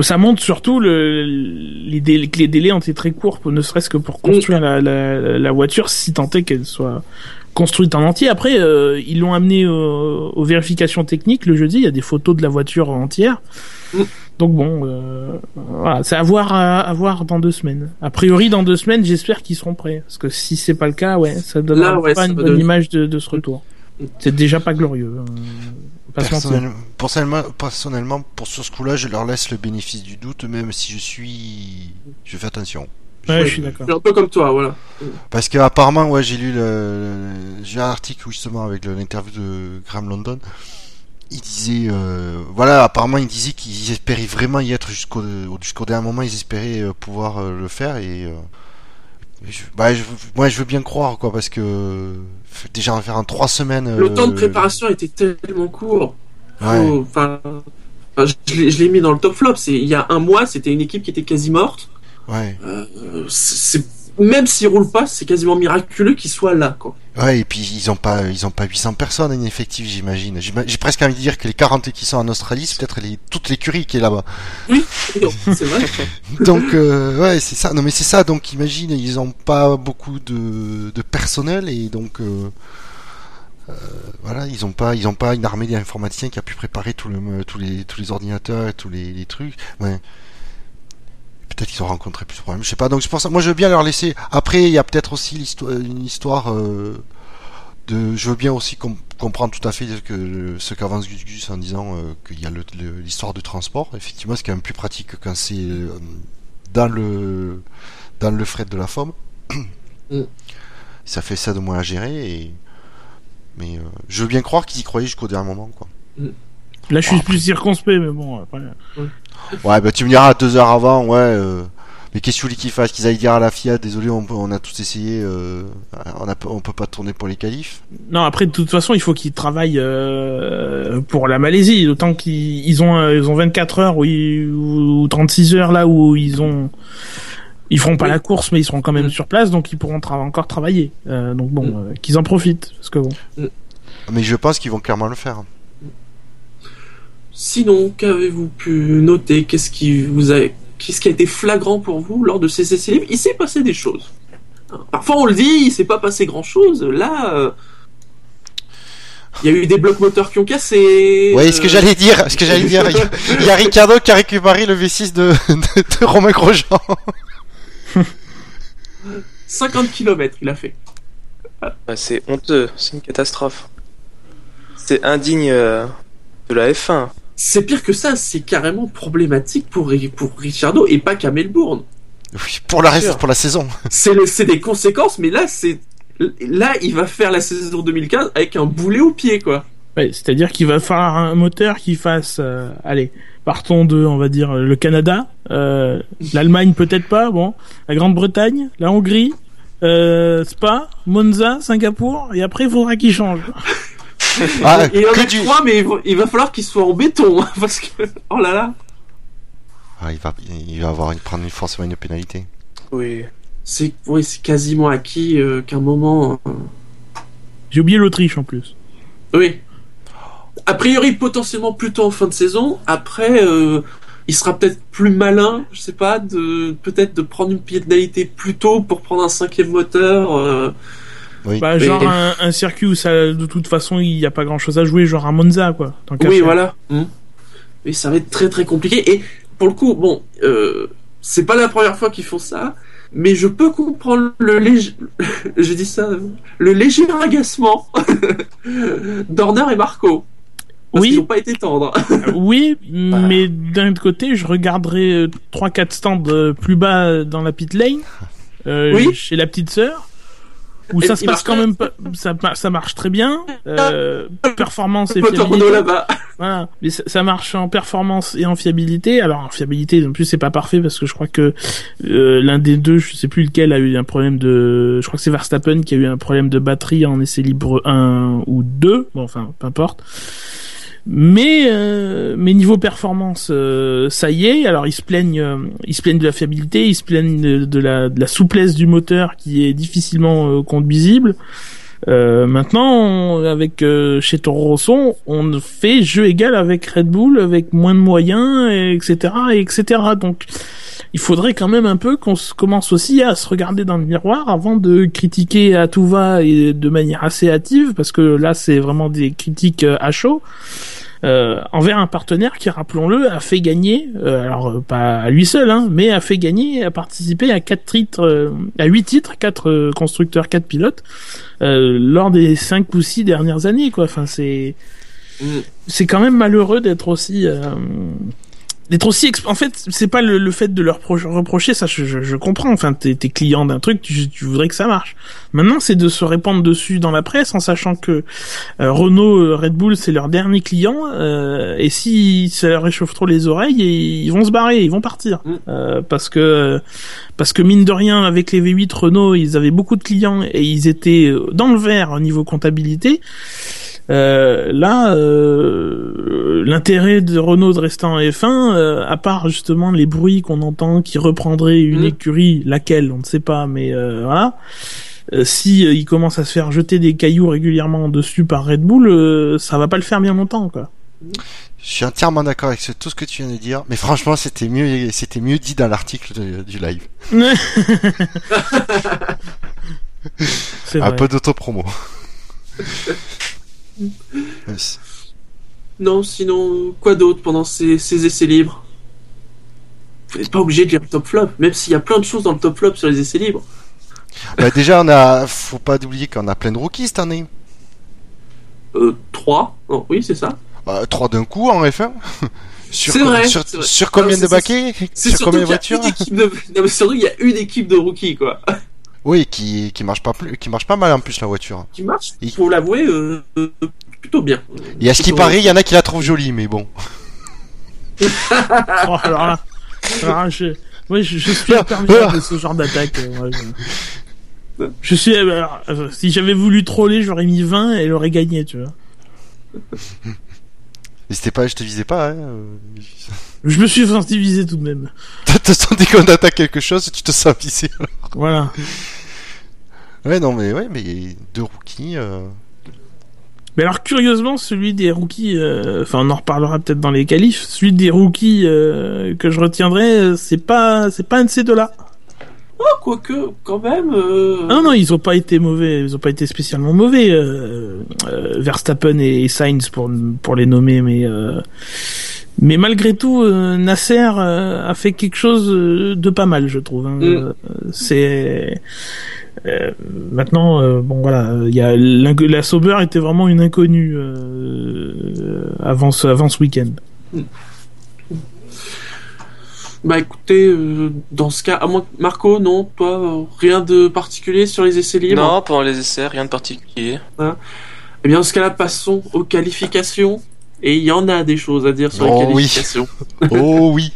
[SPEAKER 2] ça montre surtout le, les délais, que les délais ont été très courts, ne serait-ce que pour construire la, la, la voiture, si tant est qu'elle soit construite en entier. Après, euh, ils l'ont amené au- aux vérifications techniques le jeudi. Il y a des photos de la voiture entière.
[SPEAKER 1] Mm.
[SPEAKER 2] Donc bon, euh, voilà, c'est à voir, à, à voir dans deux semaines. A priori, dans deux semaines, j'espère qu'ils seront prêts. Parce que si c'est pas le cas, ouais, ça
[SPEAKER 1] ouais,
[SPEAKER 2] pas
[SPEAKER 1] ça
[SPEAKER 2] une bonne image de, de ce retour.
[SPEAKER 1] Mm.
[SPEAKER 2] C'est déjà pas glorieux. euh, mentir.
[SPEAKER 3] Personnellement, personnellement, personnellement, pour sur ce coup-là, je leur laisse le bénéfice du doute, même si je suis, je fais attention.
[SPEAKER 2] Ouais, je suis d'accord.
[SPEAKER 1] je suis un peu comme toi, voilà.
[SPEAKER 3] Parce que apparemment, ouais, j'ai lu le, le- j'ai un article justement avec l'interview de Graham London. Il disait, euh, voilà, apparemment, il disait qu'ils espéraient vraiment y être jusqu'au jusqu'au dernier moment. Ils espéraient euh, pouvoir euh, le faire et euh, je, bah, je, moi, je veux bien croire, quoi, parce que déjà faire en trois semaines.
[SPEAKER 1] Le temps de préparation était tellement court.
[SPEAKER 3] Ouais.
[SPEAKER 1] Faut- Enfin, enfin, je l'ai je l'ai mis dans le top flop. C'est il y a un mois, c'était une équipe qui était quasi morte.
[SPEAKER 3] Ouais.
[SPEAKER 1] Euh, c'est même s'ils roulent pas, c'est quasiment miraculeux qu'ils soient là, quoi.
[SPEAKER 3] Ouais, et puis ils ont pas, ils ont pas 800 personnes en effectif, j'imagine. J'ima- J'ai presque envie de dire que les 40 qui sont en Australie, c'est peut-être les, toute l'écurie qui est là-bas.
[SPEAKER 1] Oui, c'est vrai.
[SPEAKER 3] Donc, euh, ouais, c'est ça. Non, mais c'est ça. Donc, imagine, ils ont pas beaucoup de, de personnel et donc, euh, euh, voilà, ils ont pas, ils ont pas une armée d'informaticiens qui a pu préparer tout le, tous les, tous les ordinateurs et tous les, les trucs. Ouais. Peut-être qu'ils ont rencontré plus de problèmes. Je sais pas. Donc, c'est pour ça. Moi, je veux bien leur laisser. Après, il y a peut-être aussi une histoire. euh, de, je veux bien aussi com- comprendre tout à fait que ce qu'avance Gus Gus en disant euh, qu'il y a l'histoire du transport. Effectivement, c'est quand même plus pratique quand c'est euh, dans le dans le fret de la forme.
[SPEAKER 1] Mm.
[SPEAKER 3] Ça fait ça de moins à gérer. Et... Mais je veux bien croire qu'ils y croyaient jusqu'au dernier moment. Quoi.
[SPEAKER 2] Là, je suis
[SPEAKER 3] Oh,
[SPEAKER 2] plus circonspect, mais bon, après.
[SPEAKER 3] Ouais, bah tu me diras deux heures avant, ouais. euh, Mais qu'est-ce que tu voulais qu'ils fassent Qu'ils aillent dire à la FIA, désolé, on, a tous essayé, euh, on, a, on peut pas tourner pour les qualifs.
[SPEAKER 2] Non, après, de toute façon, il faut qu'ils travaillent euh, pour la Malaisie. D'autant qu'ils ils ont, euh, ils ont 24 heures ou, ils- ou 36 heures là où ils ont. Ils feront pas
[SPEAKER 1] Oui.
[SPEAKER 2] la course, mais ils seront quand même sur place, donc ils pourront tra- encore travailler. Euh, donc bon, qu'ils en profitent, parce que bon.
[SPEAKER 3] Mais je pense qu'ils vont clairement le faire.
[SPEAKER 1] Sinon, qu'avez-vous pu noter? Qu'est-ce qui vous a, qu'est-ce qui a été flagrant pour vous lors de ces essais libres Il s'est passé des choses. Parfois, on le dit, il s'est pas passé grand-chose. Là, euh, il y a eu des blocs moteurs qui ont cassé.
[SPEAKER 3] Ouais, ce que j'allais dire, ce que j'allais dire, il y a- il y, a Ricardo qui a récupéré le V6 de, de, de Romain Grosjean.
[SPEAKER 1] 50 km, il a fait.
[SPEAKER 5] Bah, c'est honteux, c'est une catastrophe. C'est indigne euh, de la F1.
[SPEAKER 1] C'est pire que ça, c'est carrément problématique pour, pour Ricciardo et pas qu'à Melbourne.
[SPEAKER 3] Oui, pour la reste, pour la saison.
[SPEAKER 1] C'est des conséquences, mais là, c'est. Là, il va faire la saison 2015 avec un boulet au pied, quoi.
[SPEAKER 2] Ouais, c'est-à-dire qu'il va falloir un moteur qui fasse, euh, allez, partons de, on va dire, le Canada, euh, l'Allemagne peut-être pas, bon, la Grande-Bretagne, la Hongrie, euh, Spa, Monza, Singapour, et après il faudra qu'il change.
[SPEAKER 3] Ah,
[SPEAKER 1] Il en
[SPEAKER 3] que
[SPEAKER 1] a
[SPEAKER 3] du-
[SPEAKER 1] trois, mais il va, il va falloir qu'il soit en béton, hein, parce que. Oh là là.
[SPEAKER 3] Ah, il va, il va avoir une, prendre forcément une pénalité.
[SPEAKER 5] Oui.
[SPEAKER 1] C'est oui, c'est quasiment acquis euh, qu'un moment. euh,
[SPEAKER 2] J'ai oublié l'Autriche en plus.
[SPEAKER 1] Oui. A priori, potentiellement plutôt en fin de saison. Après, euh, il sera peut-être plus malin, je sais pas, de peut-être de prendre une pénalité plus tôt pour prendre un cinquième moteur. Euh,
[SPEAKER 3] Oui.
[SPEAKER 2] Bah, genre un, un circuit où ça, de toute façon il n'y a pas grand-chose à jouer, genre un Monza quoi. tant
[SPEAKER 1] Oui, voilà. Hmm. Oui, ça va être très très compliqué. Et pour le coup, bon, euh, c'est pas la première fois qu'ils font ça, mais je peux comprendre le léger, je dis ça, le léger agacement d'Horner et Marco. Parce
[SPEAKER 2] Oui.
[SPEAKER 1] qu'ils n'ont pas été tendres.
[SPEAKER 2] Euh, Oui, mais d'un autre côté, je regarderai 3-4 stands euh, plus bas dans la pit lane, euh,
[SPEAKER 1] Oui.
[SPEAKER 2] chez la petite sœur, où
[SPEAKER 1] Et
[SPEAKER 2] ça se passe quand même pas, ça, ça marche très bien, euh, performance et fiabilité. Voilà, mais ça, ça marche en performance et en fiabilité. Alors en fiabilité, en plus c'est pas parfait parce que je crois que euh, l'un des deux, je sais plus lequel, a eu un problème de. Je crois que c'est Verstappen qui a eu un problème de batterie en essai libre 1 ou 2. Bon, enfin, peu importe. Mais euh, mais niveau performance, euh, ça y est. Alors ils se plaignent, euh, ils se plaignent de la fiabilité, ils se plaignent de, la, souplesse du moteur qui est difficilement euh, conduisible. Euh, maintenant, on- avec chez Toro on fait jeu égal avec Red Bull, avec moins de moyens, et etc., et etc. Donc, il faudrait quand même un peu qu'on commence aussi à se regarder dans le miroir avant de critiquer à tout va et de manière assez hâtive, parce que là, c'est vraiment des critiques euh, à chaud. Euh, envers un partenaire qui, rappelons-le, a fait gagner, euh, alors euh, pas à lui seul, hein, mais a fait gagner et a participé à quatre titres, euh, à huit titres, quatre euh, constructeurs, quatre pilotes, euh, lors des cinq ou six dernières années, quoi. Enfin, c'est
[SPEAKER 1] Mm.
[SPEAKER 2] c'est quand même malheureux d'être aussi euh, d'être aussi exp- en fait c'est pas le, le fait de leur pro- reprocher ça je, je, je comprends. Enfin t'es t'es client d'un truc tu, tu voudrais que ça marche. Maintenant c'est de se répandre dessus dans la presse en sachant que euh, Renault euh, Red Bull c'est leur dernier client euh, et si ça leur réchauffe trop les oreilles ils, ils vont se barrer ils vont partir.
[SPEAKER 1] Mm.
[SPEAKER 2] Euh, parce que parce que mine de rien avec les V8 Renault ils avaient beaucoup de clients et ils étaient euh, dans le vert au niveau comptabilité euh, là, euh, l'intérêt de Renault de rester en F1, euh, à part justement les bruits qu'on entend qui reprendraient une
[SPEAKER 1] Mm.
[SPEAKER 2] écurie, laquelle on ne sait pas, mais euh, voilà. Euh, si euh, il commence à se faire jeter des cailloux régulièrement dessus par Red Bull, euh, ça va pas le faire bien longtemps, quoi.
[SPEAKER 3] Je suis entièrement d'accord avec ce- tout ce que tu viens de dire, mais franchement, c'était mieux, c'était mieux dit dans l'article du live.
[SPEAKER 2] C'est
[SPEAKER 3] Un
[SPEAKER 2] vrai.
[SPEAKER 3] peu d'autopromo. Yes.
[SPEAKER 1] Non, sinon, quoi d'autre pendant ces, ces essais libres? Vous n'êtes pas obligé de lire le top flop, même s'il y a plein de choses dans le top flop sur les essais libres.
[SPEAKER 3] bah déjà, on a, faut pas oublier qu'on a plein de rookies cette année.
[SPEAKER 1] Euh, 3 Non, oui, c'est ça.
[SPEAKER 3] Bah, trois d'un coup en F1. sur,
[SPEAKER 1] vrai,
[SPEAKER 3] Sur,
[SPEAKER 1] c'est vrai.
[SPEAKER 3] sur combien
[SPEAKER 1] Non,
[SPEAKER 3] de baquets? Sur combien de
[SPEAKER 1] qu'il y a
[SPEAKER 3] voitures?
[SPEAKER 1] une équipe de... Non, mais surtout, il y a une équipe de rookies, quoi.
[SPEAKER 3] Oui, qui, qui marche pas plus, qui marche pas mal en plus la voiture.
[SPEAKER 1] Qui marche,
[SPEAKER 3] Il-
[SPEAKER 1] faut l'avouer, euh, euh, plutôt bien.
[SPEAKER 3] Et à ce qui paraît, il y en a qui la trouvent jolie, mais bon.
[SPEAKER 2] Oh, alors là, alors là, je, ouais, je, je suis imperméable de ce genre d'attaque. euh, moi, je... je suis, alors, euh, si j'avais voulu troller, j'aurais mis 20 et elle aurait gagné, tu vois.
[SPEAKER 3] Pas, je te visais pas. Hein. euh.
[SPEAKER 2] Je me suis senti visé tout de même.
[SPEAKER 3] T'as te senti qu'on attaque quelque chose, tu te sens visé.
[SPEAKER 2] Voilà.
[SPEAKER 3] Ouais, non, mais ouais, mais deux rookies. euh,
[SPEAKER 2] Mais alors curieusement, celui des rookies, euh, enfin on en reparlera peut-être dans les qualifs, celui des rookies euh, que je retiendrai, c'est pas c'est pas un de ces deux-là.
[SPEAKER 1] Oh, quoique, quand même... euh,
[SPEAKER 2] non non, ils ont pas été mauvais, ils ont pas été spécialement mauvais. Euh, euh, Verstappen et Sainz pour pour les nommer, mais mais malgré tout, Nasser a fait quelque chose de pas mal, je trouve. hein.
[SPEAKER 1] Mm.
[SPEAKER 2] C'est euh, maintenant, euh, bon voilà, il y a la Sauber était vraiment une inconnue euh, avant ce avant ce week-end.
[SPEAKER 1] Bah écoutez, euh, dans ce cas, à moins que- Marco, non, toi, euh, rien de particulier sur les essais libres
[SPEAKER 4] Non, pendant les essais, rien de particulier.
[SPEAKER 1] Eh bien, dans ce cas-là, passons aux qualifications. Et il y en a des choses à dire sur
[SPEAKER 3] Oh
[SPEAKER 1] les
[SPEAKER 3] oui.
[SPEAKER 1] qualifications.
[SPEAKER 3] Oh oui.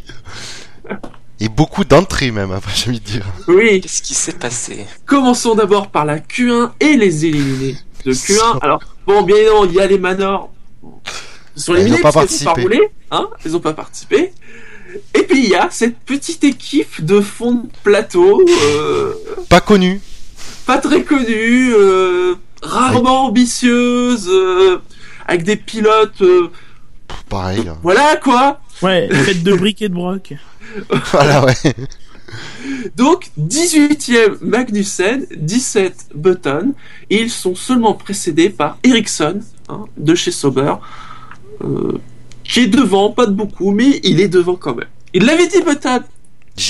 [SPEAKER 3] Et beaucoup d'entrées même, après j'ai envie de dire.
[SPEAKER 1] Oui.
[SPEAKER 4] Qu'est-ce qui s'est passé?
[SPEAKER 1] Commençons d'abord par la Q1 et les éliminés de Q1. Alors, bon, bien évidemment, il y a les Manors. Ils sont
[SPEAKER 3] Ils
[SPEAKER 1] éliminés
[SPEAKER 3] ont pas
[SPEAKER 1] parce qu'ils ont pas
[SPEAKER 3] participé.
[SPEAKER 1] roulé, hein Ils ont pas participé. Et puis il y a cette petite équipe de fond de plateau, euh,
[SPEAKER 3] Pas connu.
[SPEAKER 1] pas très connue, euh, rarement ambitieuse, euh, avec des pilotes, euh,
[SPEAKER 3] Pareil.
[SPEAKER 1] voilà quoi.
[SPEAKER 2] Ouais, de briques et de broc.
[SPEAKER 3] voilà, ouais.
[SPEAKER 1] Donc 18e Magnussen, 17 Button, et ils sont seulement précédés par Ericsson hein, de chez Sauber, euh, qui est devant, pas de beaucoup, mais il est devant quand même. Il l'avait dit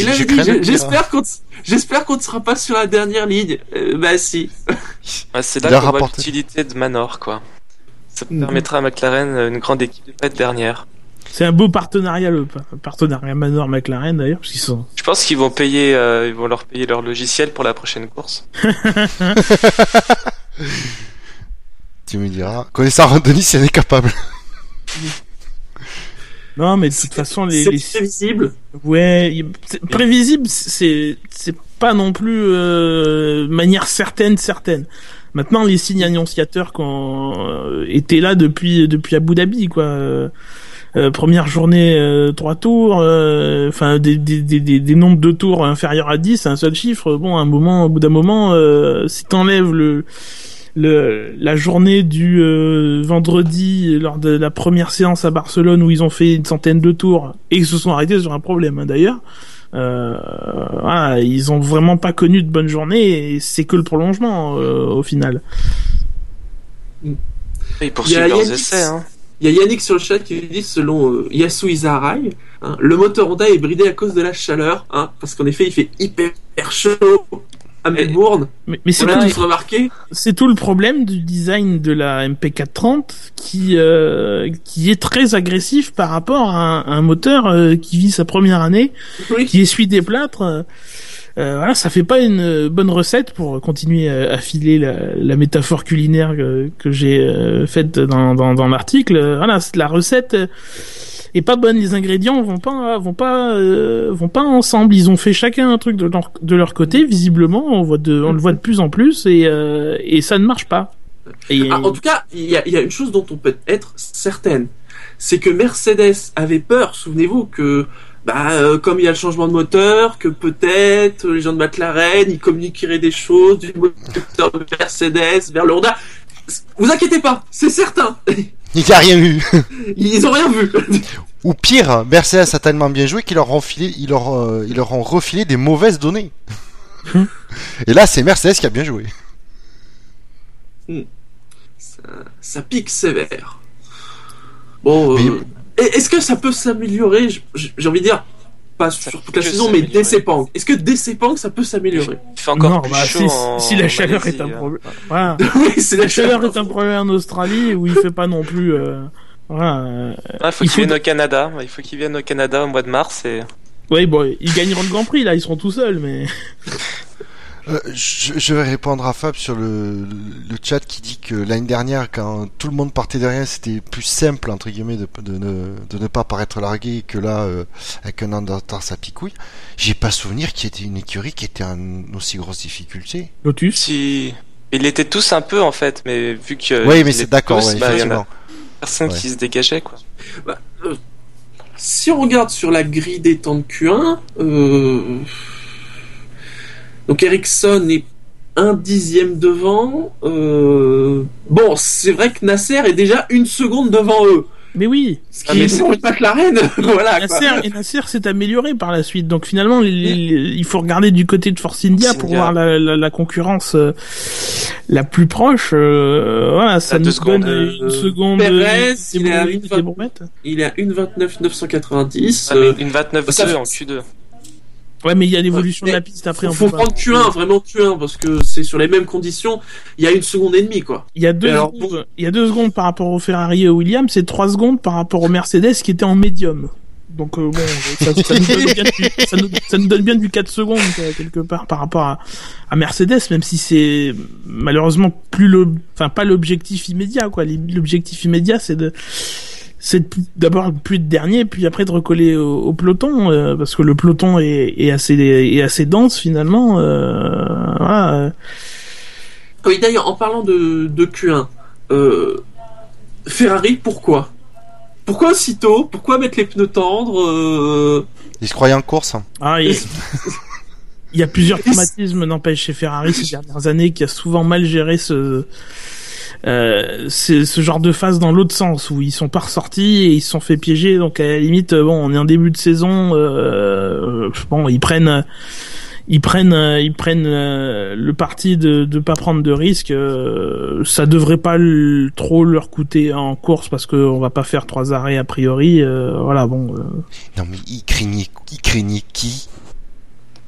[SPEAKER 1] il avait
[SPEAKER 3] dire.
[SPEAKER 1] j'espère qu'on j'espère qu'on ne sera pas sur la dernière ligne. Euh, bah si.
[SPEAKER 4] Ouais, C'est
[SPEAKER 3] Il a
[SPEAKER 4] là qu'on voit l'utilité de Manor, quoi. Ça
[SPEAKER 1] Mhm.
[SPEAKER 4] permettra à McLaren, euh, une grande équipe, de pas être dernière.
[SPEAKER 2] C'est un beau partenariat, le pa- partenariat Manor McLaren d'ailleurs, parce qu'ils sont.
[SPEAKER 4] Je pense qu'ils vont payer, euh, ils vont leur payer leur logiciel pour la prochaine course.
[SPEAKER 3] Tu me diras. Connaissant Randonis, si elle est capable.
[SPEAKER 2] Non, mais de toute façon, les,
[SPEAKER 1] C'est
[SPEAKER 2] les...
[SPEAKER 1] prévisible.
[SPEAKER 2] ouais, prévisible, c'est c'est pas non plus euh, manière certaine certaine. Maintenant, les signes annonciateurs qu'on euh, étaient là depuis depuis Abu Dhabi, quoi. Euh, euh, première journée, euh, trois tours, euh, enfin des, des, des, des, des nombres de tours inférieurs à 10, c'est un seul chiffre. Bon, à un moment, au bout d'un moment, euh, si t'enlèves le le, la journée du euh, vendredi lors de la première séance à Barcelone où ils ont fait une centaine de tours et ils se sont arrêtés sur un problème hein, d'ailleurs. Euh, voilà, ils ont vraiment pas connu de bonne journée et c'est que le prolongement euh, au final.
[SPEAKER 4] Ils
[SPEAKER 1] Il y
[SPEAKER 4] poursuivent
[SPEAKER 1] a
[SPEAKER 4] leurs
[SPEAKER 1] Yannick-
[SPEAKER 4] essais, hein.
[SPEAKER 1] Il y a Yannick sur le chat qui dit, selon euh, Yasu Izarai, hein, le moteur Honda est bridé à cause de la chaleur, hein, parce qu'en effet il fait hyper chaud à Melbourne.
[SPEAKER 2] Mais, mais c'est tout,
[SPEAKER 1] remarqué.
[SPEAKER 2] c'est tout le problème du design de la MP430 qui euh, qui est très agressif par rapport à un, un moteur euh, qui vit sa première année,
[SPEAKER 1] Oui.
[SPEAKER 2] qui essuie des plâtres. euh, euh, voilà, ça fait pas une euh, bonne recette pour continuer à, à filer la, la métaphore culinaire que, que j'ai faite dans, dans, dans l'article. Voilà, c'est- la recette est pas bonne. Les ingrédients vont pas vont pas euh, vont pas ensemble. Ils ont fait chacun un truc de leur de leur côté. Visiblement, on voit de on le voit de plus en plus et euh, et ça ne marche pas. Et
[SPEAKER 1] Ah, en tout cas, il y a, y a une chose dont on peut être certaine, c'est que Mercedes avait peur, souvenez-vous, que bah, euh, comme il y a le changement de moteur, que peut-être les gens de McLaren, ils communiqueraient des choses du moteur de Mercedes vers le Honda. Vous inquiétez pas, c'est certain.
[SPEAKER 3] Il n'y a rien eu.
[SPEAKER 1] Ils ont rien vu.
[SPEAKER 3] Ou pire, Mercedes a tellement bien joué qu'ils leur ont filé, ils leur, euh, ils leur ont refilé des mauvaises données. Et là, c'est Mercedes qui a bien joué.
[SPEAKER 1] ça, ça pique sévère. Bon, euh,
[SPEAKER 3] Mais-
[SPEAKER 1] est-ce que ça peut s'améliorer? J'ai envie de dire, pas
[SPEAKER 4] Ça
[SPEAKER 1] sur toute la saison, mais dès Sepang. Est-ce que dès Sepang, ça peut s'améliorer
[SPEAKER 4] Il fait encore
[SPEAKER 2] non,
[SPEAKER 4] plus
[SPEAKER 2] bah,
[SPEAKER 4] chaud.
[SPEAKER 2] si,
[SPEAKER 4] en
[SPEAKER 2] si la chaleur
[SPEAKER 4] Malaisie,
[SPEAKER 2] est un
[SPEAKER 4] hein.
[SPEAKER 2] problème, voilà.
[SPEAKER 1] Oui, c'est
[SPEAKER 2] La chaleur est un problème en Australie où il fait pas non plus. Euh, voilà. euh,
[SPEAKER 4] Ah, faut
[SPEAKER 2] Il
[SPEAKER 4] qu'ils
[SPEAKER 2] faut-
[SPEAKER 4] viennent au Canada. Il faut qu'ils viennent au Canada au mois de mars et
[SPEAKER 2] Ouais, bon, ils gagneront le Grand Prix là, ils seront tout seuls, mais.
[SPEAKER 3] Euh, je, je vais répondre à Fab sur le, le chat qui dit que l'année dernière, quand tout le monde partait de rien, c'était plus simple entre guillemets de, de, ne, de ne pas paraître largué que là, euh, avec un an de retard, ça picouille. J'ai pas souvenir qu'il y était une écurie qui était en aussi grosse difficulté.
[SPEAKER 2] Lotus.
[SPEAKER 4] si ils étaient tous un peu en fait, mais vu que
[SPEAKER 3] oui, mais c'est d'accord, ouais,
[SPEAKER 4] bah,
[SPEAKER 3] effectivement.
[SPEAKER 4] personne
[SPEAKER 3] Ouais.
[SPEAKER 4] qui se dégageait quoi.
[SPEAKER 1] Si on regarde sur la grille des temps de Q1, euh, donc Ericsson est un dixième devant. euh, Bon, c'est vrai que Nasser est déjà une seconde devant eux.
[SPEAKER 2] Mais oui.
[SPEAKER 1] Ce
[SPEAKER 4] Ah,
[SPEAKER 1] qui
[SPEAKER 4] mais
[SPEAKER 1] est
[SPEAKER 4] c'est-
[SPEAKER 1] pour McLaren, voilà. quoi.
[SPEAKER 2] Nasser, et Nasser s'est amélioré par la suite. Donc finalement, il faut regarder du côté de Force India
[SPEAKER 4] Force
[SPEAKER 2] pour
[SPEAKER 4] India.
[SPEAKER 2] voir la, la, la concurrence euh, la plus proche. euh, voilà, ça nous
[SPEAKER 4] secondes,
[SPEAKER 2] donne
[SPEAKER 1] euh,
[SPEAKER 2] une seconde.
[SPEAKER 1] Perez,
[SPEAKER 2] euh,
[SPEAKER 1] il est à
[SPEAKER 2] des
[SPEAKER 1] une
[SPEAKER 2] brouettes,
[SPEAKER 1] vingt-
[SPEAKER 2] des brouettes.
[SPEAKER 1] Il est à 1,29 990.
[SPEAKER 4] Ah, mais
[SPEAKER 1] euh,
[SPEAKER 4] une 29
[SPEAKER 1] ça fait-
[SPEAKER 4] en Q2.
[SPEAKER 2] Ouais, mais il y a l'évolution de la piste après.
[SPEAKER 1] faut,
[SPEAKER 2] on
[SPEAKER 1] faut
[SPEAKER 2] pas-
[SPEAKER 1] prendre Q1, vraiment Q1, parce que c'est sur les mêmes conditions. Il y a une seconde et demie, quoi.
[SPEAKER 2] Il y a deux
[SPEAKER 1] alors,
[SPEAKER 2] secondes, il y a deux secondes par rapport au Ferrari et au Williams, c'est trois secondes par rapport au Mercedes qui était en médium. Donc euh, bon, ça, ça nous donne bien du, ça, nous, ça nous donne bien du 4 secondes quoi, quelque part par rapport à, à Mercedes, même si c'est malheureusement plus le, enfin pas l'objectif immédiat quoi. L'objectif immédiat c'est de c'est d'abord plus de dernier, puis après de recoller au, au peloton, euh, parce que le peloton est, est assez est assez dense finalement. Euh, voilà. euh.
[SPEAKER 1] Oui, d'ailleurs, en parlant de, de Q1, euh, Ferrari, pourquoi? Pourquoi aussitôt? Pourquoi mettre les pneus tendres euh,
[SPEAKER 3] Ils se croyaient en course. hein.
[SPEAKER 2] Ah, il, il y a plusieurs traumatismes, n'empêche, chez Ferrari ces dernières années, qui a souvent mal géré ce, euh, ce, ce genre de phase dans l'autre sens, où ils sont pas ressortis et ils se sont fait piéger. Donc à la limite, bon, on est en début de saison, euh, bon, ils prennent, ils prennent, euh, ils prennent euh, le parti de de pas prendre de risques. euh, ça devrait pas le- trop leur coûter en course parce que on va pas faire trois arrêts a priori. euh, voilà, bon. euh,
[SPEAKER 3] Non, mais ils craignaient, ils craignaient qui?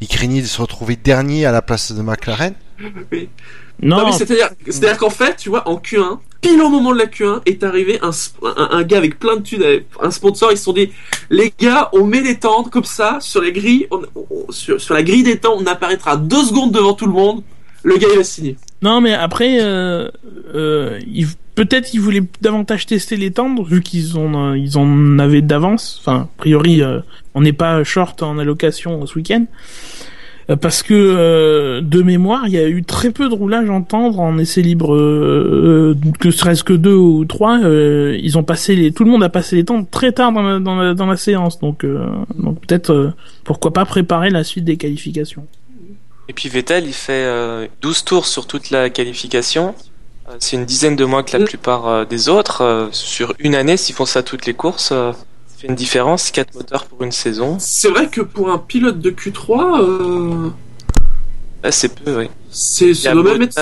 [SPEAKER 3] Ils craignaient de se retrouver dernier à la place de McLaren?
[SPEAKER 2] non,
[SPEAKER 1] Non, mais c'est-à-dire, c'est-à-dire qu'en fait, tu vois, en Q1, pile au moment de la Q1, est arrivé un, un, un gars avec plein de thunes, un sponsor, ils se sont dit, les gars, on met les tentes comme ça, sur les grilles, on- on- sur, sur la grille des temps, on apparaîtra deux secondes devant tout le monde, le gars il va signer.
[SPEAKER 2] Non, mais après, euh, euh, peut-être qu'ils voulaient davantage tester les tendres, vu qu'ils ont, euh, ils en avaient d'avance. Enfin, a priori, euh, on n'est pas short en allocation ce week-end. Euh, Parce que euh, de mémoire, il y a eu très peu de roulage en tendre en essai libre, euh, que serait-ce que deux ou trois. euh, ils ont passé les, tout le monde a passé les tendres très tard dans la, dans la, dans la séance, donc, euh, donc peut-être euh, pourquoi pas préparer la suite des qualifications.
[SPEAKER 4] Et puis Vettel, il fait euh, 12 tours sur toute la qualification. C'est une dizaine de moins que la plupart des autres. Sur une année, s'ils font ça toutes les courses, fait une différence. 4 moteurs pour une saison.
[SPEAKER 1] C'est vrai que pour un pilote de Q3, euh,
[SPEAKER 4] Ouais, c'est peu, oui.
[SPEAKER 1] c'est,
[SPEAKER 4] Il y
[SPEAKER 1] ça
[SPEAKER 4] a
[SPEAKER 1] doit même être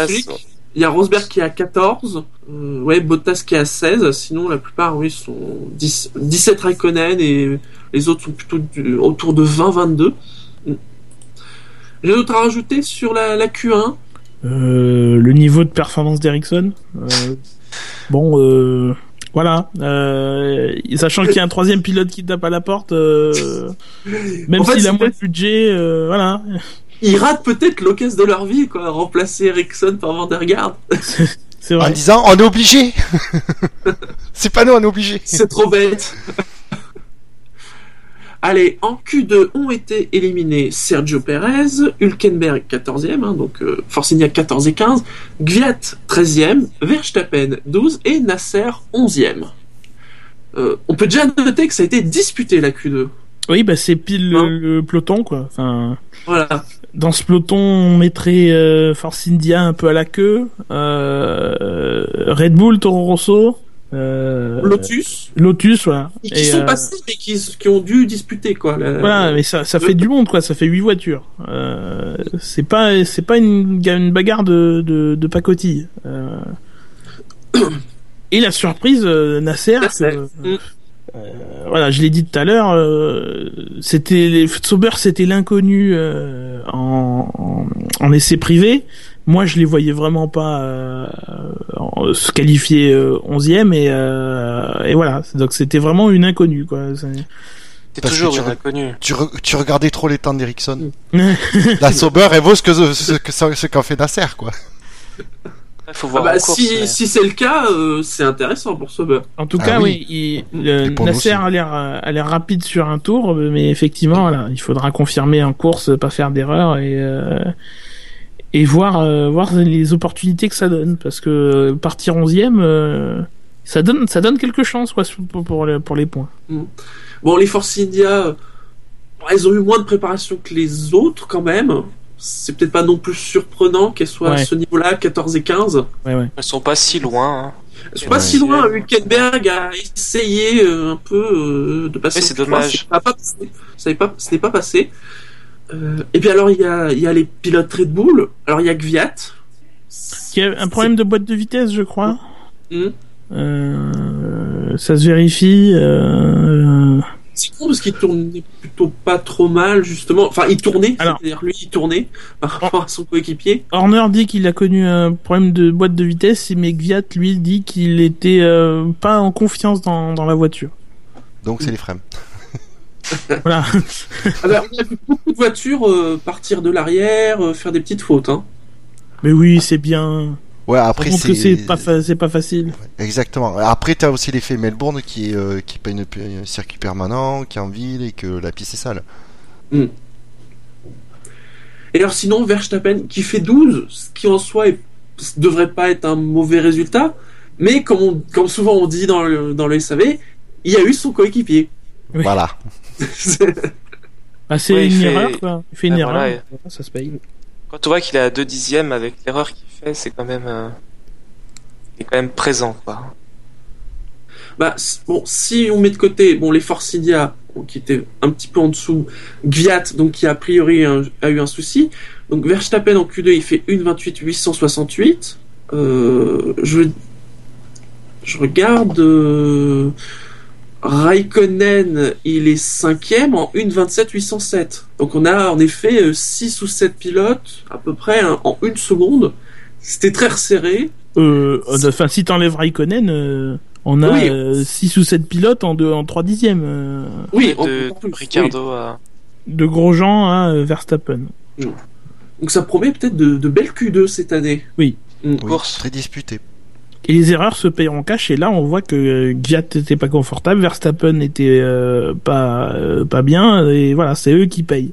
[SPEAKER 1] Il y a Rosberg qui est à 14, euh, ouais, Bottas qui est à 16, sinon la plupart, oui, sont 10, 17 Raikkonen et les autres sont plutôt du- autour de 20-22. J'ai d'autres à rajouter sur la, la Q1
[SPEAKER 2] Euh, le niveau de performance d'Ericsson. Euh, bon, euh, voilà. Euh, sachant qu'il y a un troisième pilote qui tape à la porte, euh, même
[SPEAKER 1] En fait,
[SPEAKER 2] s'il a moins de budget, euh, voilà.
[SPEAKER 1] Ils ratent peut-être l'occasion de leur vie, quoi, remplacer Ericsson par Vandergaard.
[SPEAKER 2] C'est
[SPEAKER 3] En
[SPEAKER 2] vrai.
[SPEAKER 3] disant, on est obligé. c'est pas nous, on est obligé.
[SPEAKER 1] C'est trop bête. Allez, en Q2 ont été éliminés Sergio Perez, Hülkenberg 14e, hein, donc euh, Force India 14 et 15, Gviat 13e, Verstappen 12 et Nasser 11e. Euh, on peut déjà noter que ça a été disputé la Q2.
[SPEAKER 2] Oui, bah c'est pile
[SPEAKER 1] Hein
[SPEAKER 2] le, le peloton, quoi. Enfin,
[SPEAKER 1] Voilà.
[SPEAKER 2] dans ce peloton, on mettrait euh, Force India un peu à la queue, euh, Red Bull, Toro Rosso, euh,
[SPEAKER 1] Lotus,
[SPEAKER 2] Lotus, voilà.
[SPEAKER 1] et qui
[SPEAKER 2] Et,
[SPEAKER 1] sont
[SPEAKER 2] euh,
[SPEAKER 1] passés mais qui, qui ont dû disputer quoi. la-
[SPEAKER 2] Voilà, mais ça, ça
[SPEAKER 1] le-
[SPEAKER 2] fait du monde, quoi. Ça fait huit voitures. Euh, c'est pas, c'est pas une, une bagarre de, de, de pacotille. Euh, Et la surprise, euh, Nasser,
[SPEAKER 1] Nasser.
[SPEAKER 2] que-
[SPEAKER 1] Mm.
[SPEAKER 2] euh, voilà, je l'ai dit tout à l'heure, euh, c'était les Sauber, c'était l'inconnu euh, en, en, en essai privé. Moi, je les voyais vraiment pas euh, en- se qualifier euh, 11e et, euh, et voilà. Donc c'était vraiment une inconnue, quoi. C'est-
[SPEAKER 4] toujours
[SPEAKER 3] tu
[SPEAKER 4] une
[SPEAKER 3] re-
[SPEAKER 4] inconnue.
[SPEAKER 3] Tu, re- tu regardais trop les temps d'Ericsson. La Sauber, elle vaut ce que ce, qu'en fait Nasser, quoi.
[SPEAKER 4] Faut
[SPEAKER 1] Ah
[SPEAKER 4] voir
[SPEAKER 1] bah,
[SPEAKER 4] en course,
[SPEAKER 1] si
[SPEAKER 4] mais-
[SPEAKER 1] si c'est le cas, euh, c'est intéressant pour Sauber.
[SPEAKER 2] En tout
[SPEAKER 3] Ah
[SPEAKER 2] cas,
[SPEAKER 3] oui.
[SPEAKER 2] oui, il- euh, Nasser a l'air euh, a l'air rapide sur un tour, mais effectivement, voilà, il faudra confirmer en course, pas faire d'erreur et euh, et voir euh, voir les opportunités que ça donne, parce que euh, partir onzième, euh, ça donne ça donne quelques chances quoi pour pour les, pour les points.
[SPEAKER 1] Bon, les Force India, elles ont eu moins de préparation que les autres quand même. C'est peut-être pas non plus surprenant qu'elles soient à ce niveau-là, 14 et 15.
[SPEAKER 2] Ouais ouais.
[SPEAKER 4] Elles sont pas si loin. hein.
[SPEAKER 1] Elles sont
[SPEAKER 4] Ouais.
[SPEAKER 1] pas si loin. Hülkenberg a essayé euh, un peu euh, de passer. Au
[SPEAKER 4] c'est
[SPEAKER 1] Q3,
[SPEAKER 4] dommage.
[SPEAKER 1] Ça n'est pas, pas passé. Euh, et puis alors, il y a, il y a les pilotes Red Bull. Alors, il y a Gviat.
[SPEAKER 2] Qui a un problème de boîte de vitesse, je crois.
[SPEAKER 1] Hmm.
[SPEAKER 2] Euh, ça se vérifie. Euh,
[SPEAKER 1] C'est con parce qu'il tournait plutôt pas trop mal, justement. Enfin, il tournait.
[SPEAKER 2] Alors-
[SPEAKER 1] C'est-à-dire, lui, il tournait par rapport à son coéquipier.
[SPEAKER 2] Horner dit qu'il a connu un problème de boîte de vitesse, mais Gviat lui dit qu'il était euh, pas en confiance dans, dans la voiture.
[SPEAKER 3] Donc c'est les freins.
[SPEAKER 2] Voilà.
[SPEAKER 1] Alors, il y a vu beaucoup de voitures euh, partir de l'arrière, euh, faire des petites fautes. Hein.
[SPEAKER 2] mais oui, c'est bien.
[SPEAKER 3] Ouais,
[SPEAKER 2] Après,
[SPEAKER 3] c'est
[SPEAKER 2] c'est pas fa- c'est pas facile.
[SPEAKER 3] exactement. Après t'as aussi l'effet Melbourne qui est euh, qui est pas une, un circuit permanent, qui est en ville et que la piste est sale.
[SPEAKER 1] Et alors, sinon, Verstappen qui fait 12, ce qui en soi est- devrait pas être un mauvais résultat, mais comme, on- comme souvent on dit dans le, dans le SAV, il y a eu son coéquipier.
[SPEAKER 2] Oui.
[SPEAKER 3] Voilà.
[SPEAKER 2] Bah, c'est
[SPEAKER 4] Ouais, il
[SPEAKER 2] une
[SPEAKER 4] fait-
[SPEAKER 2] erreur, quoi. Il fait une
[SPEAKER 4] Ouais,
[SPEAKER 2] erreur.
[SPEAKER 4] voilà, et-
[SPEAKER 2] Ça se paye.
[SPEAKER 4] Quand on voit qu'il est à 2 dixièmes avec l'erreur qu'il fait, c'est quand même. euh, Il est quand même présent, quoi.
[SPEAKER 1] Bah, bon, si on met de côté bon, les Force India, bon, qui étaient un petit peu en dessous, Gviat, donc qui a priori un- a eu un souci. Donc Verstappen en Q2, il fait 1,28 868. Euh, je, je regarde. euh, Raikkonen, il est cinquième en 1,27 807. Donc on a en effet 6 ou 7 pilotes à peu près hein, en une seconde. C'était très resserré.
[SPEAKER 2] Euh, enfin, si t'enlèves Raikkonen, euh, on a
[SPEAKER 1] Oui.
[SPEAKER 2] 6 ou 7 pilotes en, deux, en 3 dixièmes. euh,
[SPEAKER 1] Oui,
[SPEAKER 4] de
[SPEAKER 1] en plus, oui.
[SPEAKER 4] Ricardo à.
[SPEAKER 2] de gros gens à euh, Verstappen.
[SPEAKER 1] Donc ça promet peut-être de, de belles Q2 cette année.
[SPEAKER 3] Oui,
[SPEAKER 4] Course.
[SPEAKER 3] très disputé.
[SPEAKER 2] Et les erreurs se payeront cash. Et là, on voit que euh, Gviat était pas confortable, Verstappen n'était euh, pas euh, pas bien. Et voilà, c'est eux qui payent.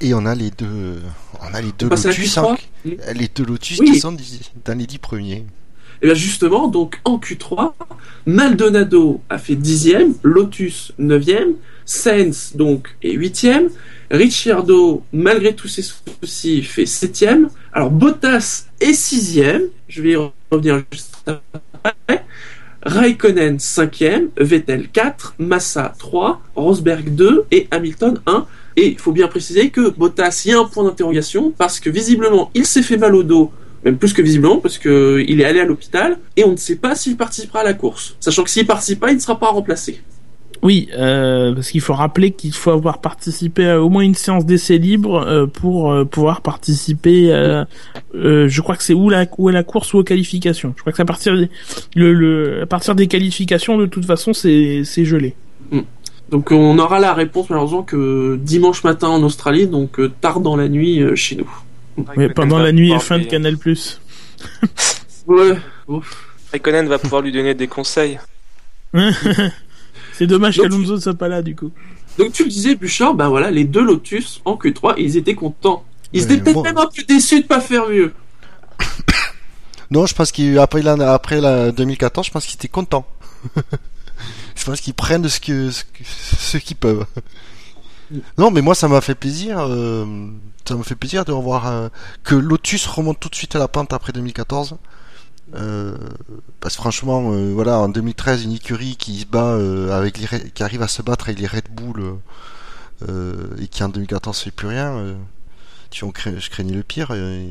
[SPEAKER 3] Et on a les deux, on a les deux
[SPEAKER 1] On passe à la
[SPEAKER 3] Lotus,
[SPEAKER 1] Q3.
[SPEAKER 3] hein, les deux Lotus
[SPEAKER 1] Oui.
[SPEAKER 3] qui sont dans les dix premiers.
[SPEAKER 1] Et bien justement, donc en Q3, Maldonado a fait dixième, Lotus neuvième, Sainz donc est huitième, Ricciardo, malgré tous ses soucis, fait septième. Alors Bottas est sixième, je vais y revenir juste après. Raikkonen cinquième, Vettel 4, Massa 3, Rosberg 2 et Hamilton 1. Et il faut bien préciser que Bottas, il y a un point d'interrogation parce que visiblement il s'est fait mal au dos même plus que visiblement, parce que il est allé à l'hôpital, et on ne sait pas s'il participera à la course. Sachant que s'il participe pas, il ne sera pas remplacé.
[SPEAKER 2] Oui, euh, parce qu'il faut rappeler qu'il faut avoir participé à au moins une séance d'essai libre euh, pour euh, pouvoir participer. euh, euh, je crois que c'est où la où est la course ou aux qualifications. Je crois que c'est à partir des, le, le à partir des qualifications de toute façon c'est c'est gelé.
[SPEAKER 1] Donc on aura la réponse malheureusement que dimanche matin en Australie, donc euh, tard dans la nuit euh, chez nous.
[SPEAKER 2] Ouais, pendant la nuit
[SPEAKER 4] pouvoir
[SPEAKER 2] F1 de Canal+.
[SPEAKER 1] Ouais.
[SPEAKER 4] Raikkonen va pouvoir lui donner des conseils.
[SPEAKER 2] c'est dommage
[SPEAKER 1] Donc-
[SPEAKER 2] qu'Alonso ne soit pas là du coup.
[SPEAKER 1] Donc tu le disais, Bouchard, ben voilà, les deux Lotus en Q3, ils étaient contents. Ils étaient peut-être
[SPEAKER 3] moi-
[SPEAKER 1] même un peu déçus de pas faire mieux.
[SPEAKER 3] Non, je pense qu'après la, après la 2014, je pense qu'ils étaient contents. je pense qu'ils prennent ce que, ce qu'ils peuvent. Non, mais moi, ça m'a fait plaisir. euh, ça me fait plaisir de revoir euh, que Lotus remonte tout de suite à la pente après 2014. Euh, parce que franchement, euh, voilà, en 2013, une écurie qui se bat euh, avec les, Red- qui arrive à se battre avec les Red Bull et qui en 2014 fait plus rien. euh, tu cra- je craignais le pire. et-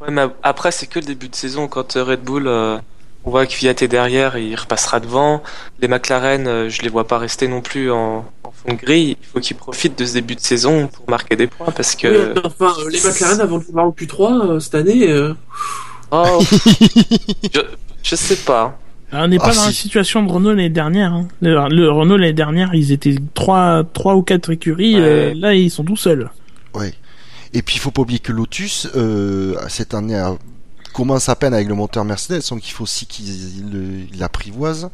[SPEAKER 4] Ouais, mais après, c'est que le début de saison. Quand Red Bull, euh, on voit que Fiat est derrière, il repassera devant. Les McLaren, euh, je les vois pas rester non plus en, en fond de grille. Il faut qu'ils profitent de ce début de saison pour marquer des points parce que.
[SPEAKER 1] Oui, enfin, les McLaren avant de voir en Q3 euh, cette année.
[SPEAKER 4] Oh, je, je sais pas.
[SPEAKER 2] Alors, on n'est
[SPEAKER 3] Ah,
[SPEAKER 2] pas dans la
[SPEAKER 3] si.
[SPEAKER 2] situation de Renault l'année dernière. Hein. Le, le Renault l'année dernière, ils étaient trois, trois ou quatre écuries.
[SPEAKER 4] Ouais.
[SPEAKER 2] euh, là, ils sont tout seuls.
[SPEAKER 3] Ouais. Et puis il faut pas oublier que Lotus euh, cette année a- commence à peine avec le moteur Mercedes, donc il faut aussi qu'ils l'apprivoisent.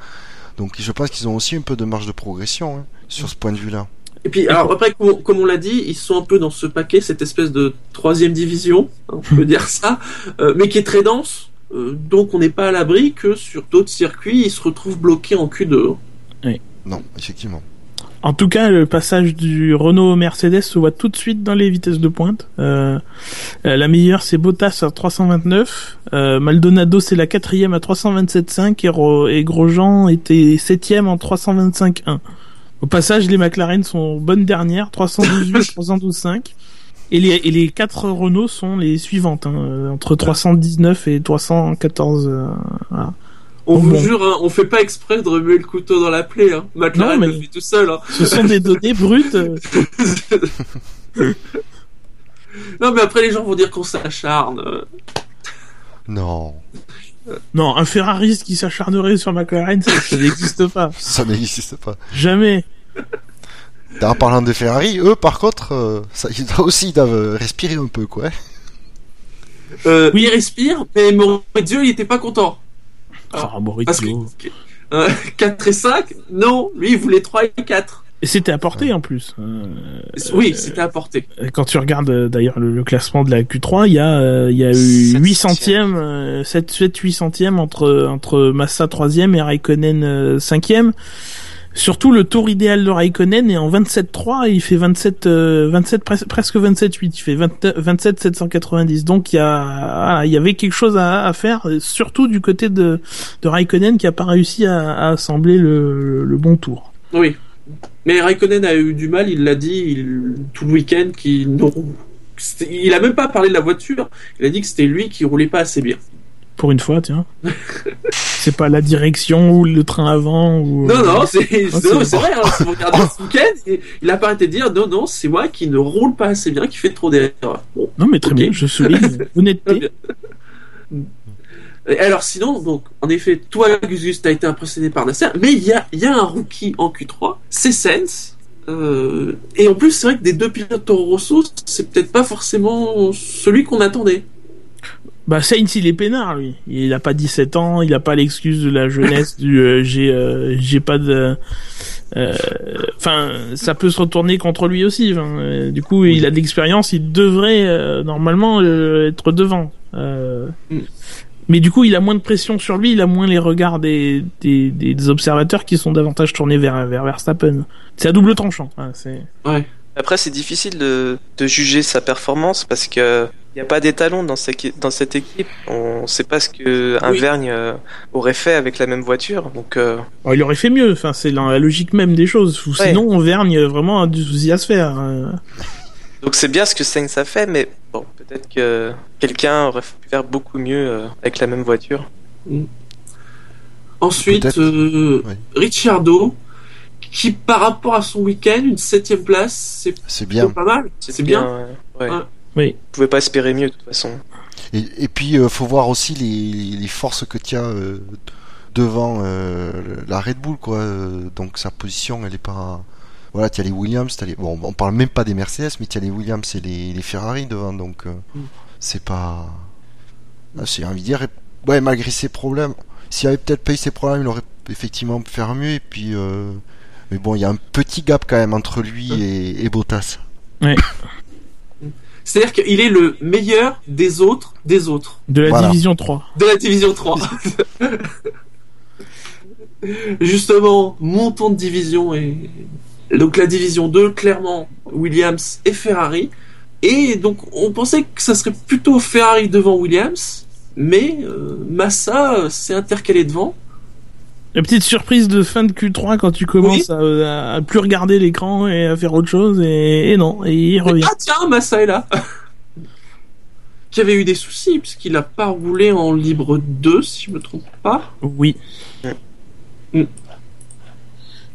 [SPEAKER 3] Donc je pense qu'ils ont aussi un peu de marge de progression hein, sur ce point de vue-là.
[SPEAKER 1] Et puis, alors après, comme, on l'a dit, ils sont un peu dans ce paquet, cette espèce de troisième division, hein, on peut dire ça, euh, mais qui est très dense. euh, donc on n'est pas à l'abri que sur d'autres circuits, ils se retrouvent bloqués en Q2.
[SPEAKER 3] Non, effectivement.
[SPEAKER 2] En tout cas, le passage du Renault au Mercedes se voit tout de suite dans les vitesses de pointe. Euh, euh, la meilleure, c'est Bottas à 329. Euh, Maldonado, c'est la quatrième à 327.5 et, Ro- et Grosjean était septième en 325.1. Au passage, les McLaren sont bonnes dernières, 312.8, 312.5. Et les, et les quatre Renault sont les suivantes, hein, euh, entre 319 et 314. euh, voilà.
[SPEAKER 1] On vous
[SPEAKER 2] bon.
[SPEAKER 1] jure, hein, on fait pas exprès de remuer le couteau dans la plaie. Hein. McLaren
[SPEAKER 2] Non, mais-
[SPEAKER 1] le fait tout seul. Hein.
[SPEAKER 2] Ce sont des données brutes. euh,
[SPEAKER 1] Non, mais après les gens vont dire qu'on s'acharne.
[SPEAKER 3] Non,
[SPEAKER 2] Non, un Ferrariste qui s'acharnerait sur McLaren, ça, ça n'existe pas.
[SPEAKER 3] ça n'existe pas.
[SPEAKER 2] Jamais.
[SPEAKER 3] En parlant de Ferrari, eux par contre, euh, ça, ils doivent aussi ils doivent respirer un peu quoi.
[SPEAKER 1] Euh,
[SPEAKER 2] Oui.
[SPEAKER 1] Il respire, mais Maurizio, il était pas content.
[SPEAKER 2] Ah, Maurizio.
[SPEAKER 1] Parce que euh, 4 et 5, non, lui il voulait 3 et 4.
[SPEAKER 2] Et c'était apporté en plus. Euh,
[SPEAKER 1] Oui, c'était apporté.
[SPEAKER 2] quand tu regardes euh, d'ailleurs le, le classement de la Q3, il y a, euh, il y a eu
[SPEAKER 4] Sept
[SPEAKER 2] 8 centièmes, euh, 7, 7, 8 centièmes entre, entre Massa 3ème et Raikkonen euh, 5ème. Surtout le tour idéal de Raikkonen est en 27-3 et il fait 27, euh, 27 pres- presque 27-8. Il fait 20 27 790. Donc il y a, voilà, il y avait quelque chose à, à faire, euh, surtout du côté de, de Raikkonen qui a pas réussi à, à assembler le, le bon tour.
[SPEAKER 1] Oui. Mais Raikkonen a eu du mal, il l'a dit il- tout le week-end qu'il il a même pas parlé de la voiture, il a dit que c'était lui qui roulait pas assez bien.
[SPEAKER 2] Pour une fois, tiens. c'est pas la direction ou le train avant ou.
[SPEAKER 1] Non, non, c'est
[SPEAKER 2] Ah,
[SPEAKER 1] non,
[SPEAKER 2] c'est
[SPEAKER 1] c'est vrai, hein, si vous regardez ce week-end, il- a pas arrêté de dire non, non, c'est moi qui ne roule pas assez bien, qui fait trop d'erreurs. Bon,
[SPEAKER 2] Non, mais très bien, je souligne honnêteté.
[SPEAKER 1] Alors sinon, donc, en effet, toi, Gus Gus, t'as été impressionné par Nasser, mais il y a, il y a un rookie en Q3, c'est Sens. Euh, et en plus, c'est vrai que des deux pilotes Toro Rosso, c'est peut-être pas forcément celui qu'on attendait.
[SPEAKER 2] Bah, Sainz, il est peinard, lui. Il a pas 17 ans, il a pas l'excuse de la jeunesse du euh, j'ai euh, j'ai pas de. Enfin, ça peut se retourner contre lui aussi. enfin, du coup, il a de l'expérience, il devrait normalement être devant. Euh,
[SPEAKER 1] Mm.
[SPEAKER 2] Mais du coup, il a moins de pression sur lui, il a moins les regards des, des, des, des observateurs qui sont davantage tournés vers, vers Verstappen. C'est à double tranchant. hein.
[SPEAKER 1] Ouais.
[SPEAKER 4] Après, c'est difficile de, de juger sa performance parce que il n'y a pas d'étalon dans, cette- dans cette équipe. On ne sait pas ce que un
[SPEAKER 1] Oui.
[SPEAKER 4] Vergne euh, aurait fait avec la même voiture. Donc, euh,
[SPEAKER 2] Alors, il aurait fait mieux, enfin, c'est la, la logique même des choses. Ou
[SPEAKER 4] Ouais.
[SPEAKER 2] Sinon, on vergne vraiment a du souci à se faire.
[SPEAKER 4] Donc c'est bien ce que Sainz a fait, mais bon, peut-être que quelqu'un aurait pu faire beaucoup mieux euh, avec la même voiture.
[SPEAKER 1] Ensuite,
[SPEAKER 3] Peut-être.
[SPEAKER 1] euh. Ricciardo, qui par rapport à son week-end, une septième place, c'est
[SPEAKER 3] bien.
[SPEAKER 1] pas mal. C'est bien.
[SPEAKER 4] ouais. Ouais.
[SPEAKER 1] Ouais.
[SPEAKER 2] Oui.
[SPEAKER 4] Vous pouvez pas espérer mieux de toute façon.
[SPEAKER 3] Et, et puis, euh, faut voir aussi les, les forces que tient euh, devant euh, la Red Bull, quoi. Donc sa position, elle est pas. Voilà, tu as les Williams, t'as les... bon, on parle même pas des Mercedes, mais tu as les Williams et les, les Ferrari devant, donc euh,
[SPEAKER 1] Mm.
[SPEAKER 3] c'est pas. Ah, J'ai envie de dire, ouais, malgré ses problèmes, s'il avait peut-être pas eu ses problèmes, il aurait effectivement pu faire mieux. Et puis, euh, mais bon, il y a un petit gap quand même entre lui et, et Bottas.
[SPEAKER 1] C'est-à-dire qu'il est le meilleur des autres des autres
[SPEAKER 2] De la
[SPEAKER 3] Voilà.
[SPEAKER 2] division 3.
[SPEAKER 1] de la division 3. Justement, montons de division et donc la division 2, clairement Williams et Ferrari. Et donc on pensait que ça serait plutôt Ferrari devant Williams, mais euh, Massa euh, s'est intercalé devant.
[SPEAKER 2] La petite surprise de fin de Q3 quand tu commences à, à plus regarder l'écran et à faire autre chose et, et non, et il revient.
[SPEAKER 1] Ah tiens, Massa est là Qui avait eu des soucis puisqu'il a pas roulé en libre 2 si je me trompe pas.
[SPEAKER 2] Oui.
[SPEAKER 1] Mm.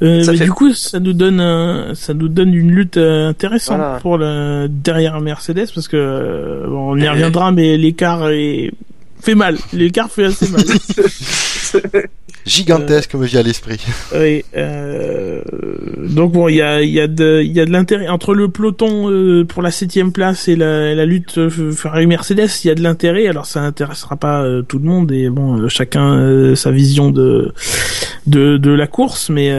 [SPEAKER 2] Euh, mais
[SPEAKER 4] fait-
[SPEAKER 2] Du coup, ça nous donne un- ça nous donne une lutte euh, intéressante
[SPEAKER 4] Voilà.
[SPEAKER 2] pour le derrière Mercedes parce que euh, bon, on y
[SPEAKER 1] Euh.
[SPEAKER 2] reviendra, mais l'écart est fait mal. L'écart fait assez mal.
[SPEAKER 3] Gigantesque, me vient à l'esprit.
[SPEAKER 2] Euh, donc bon, il y a, y a de, y a de l'intérêt entre le peloton euh, pour la septième place et la, lutte euh, Ferrari Mercedes. Il y a de l'intérêt. Alors ça intéressera pas tout le monde et bon, chacun sa vision de de de la course, mais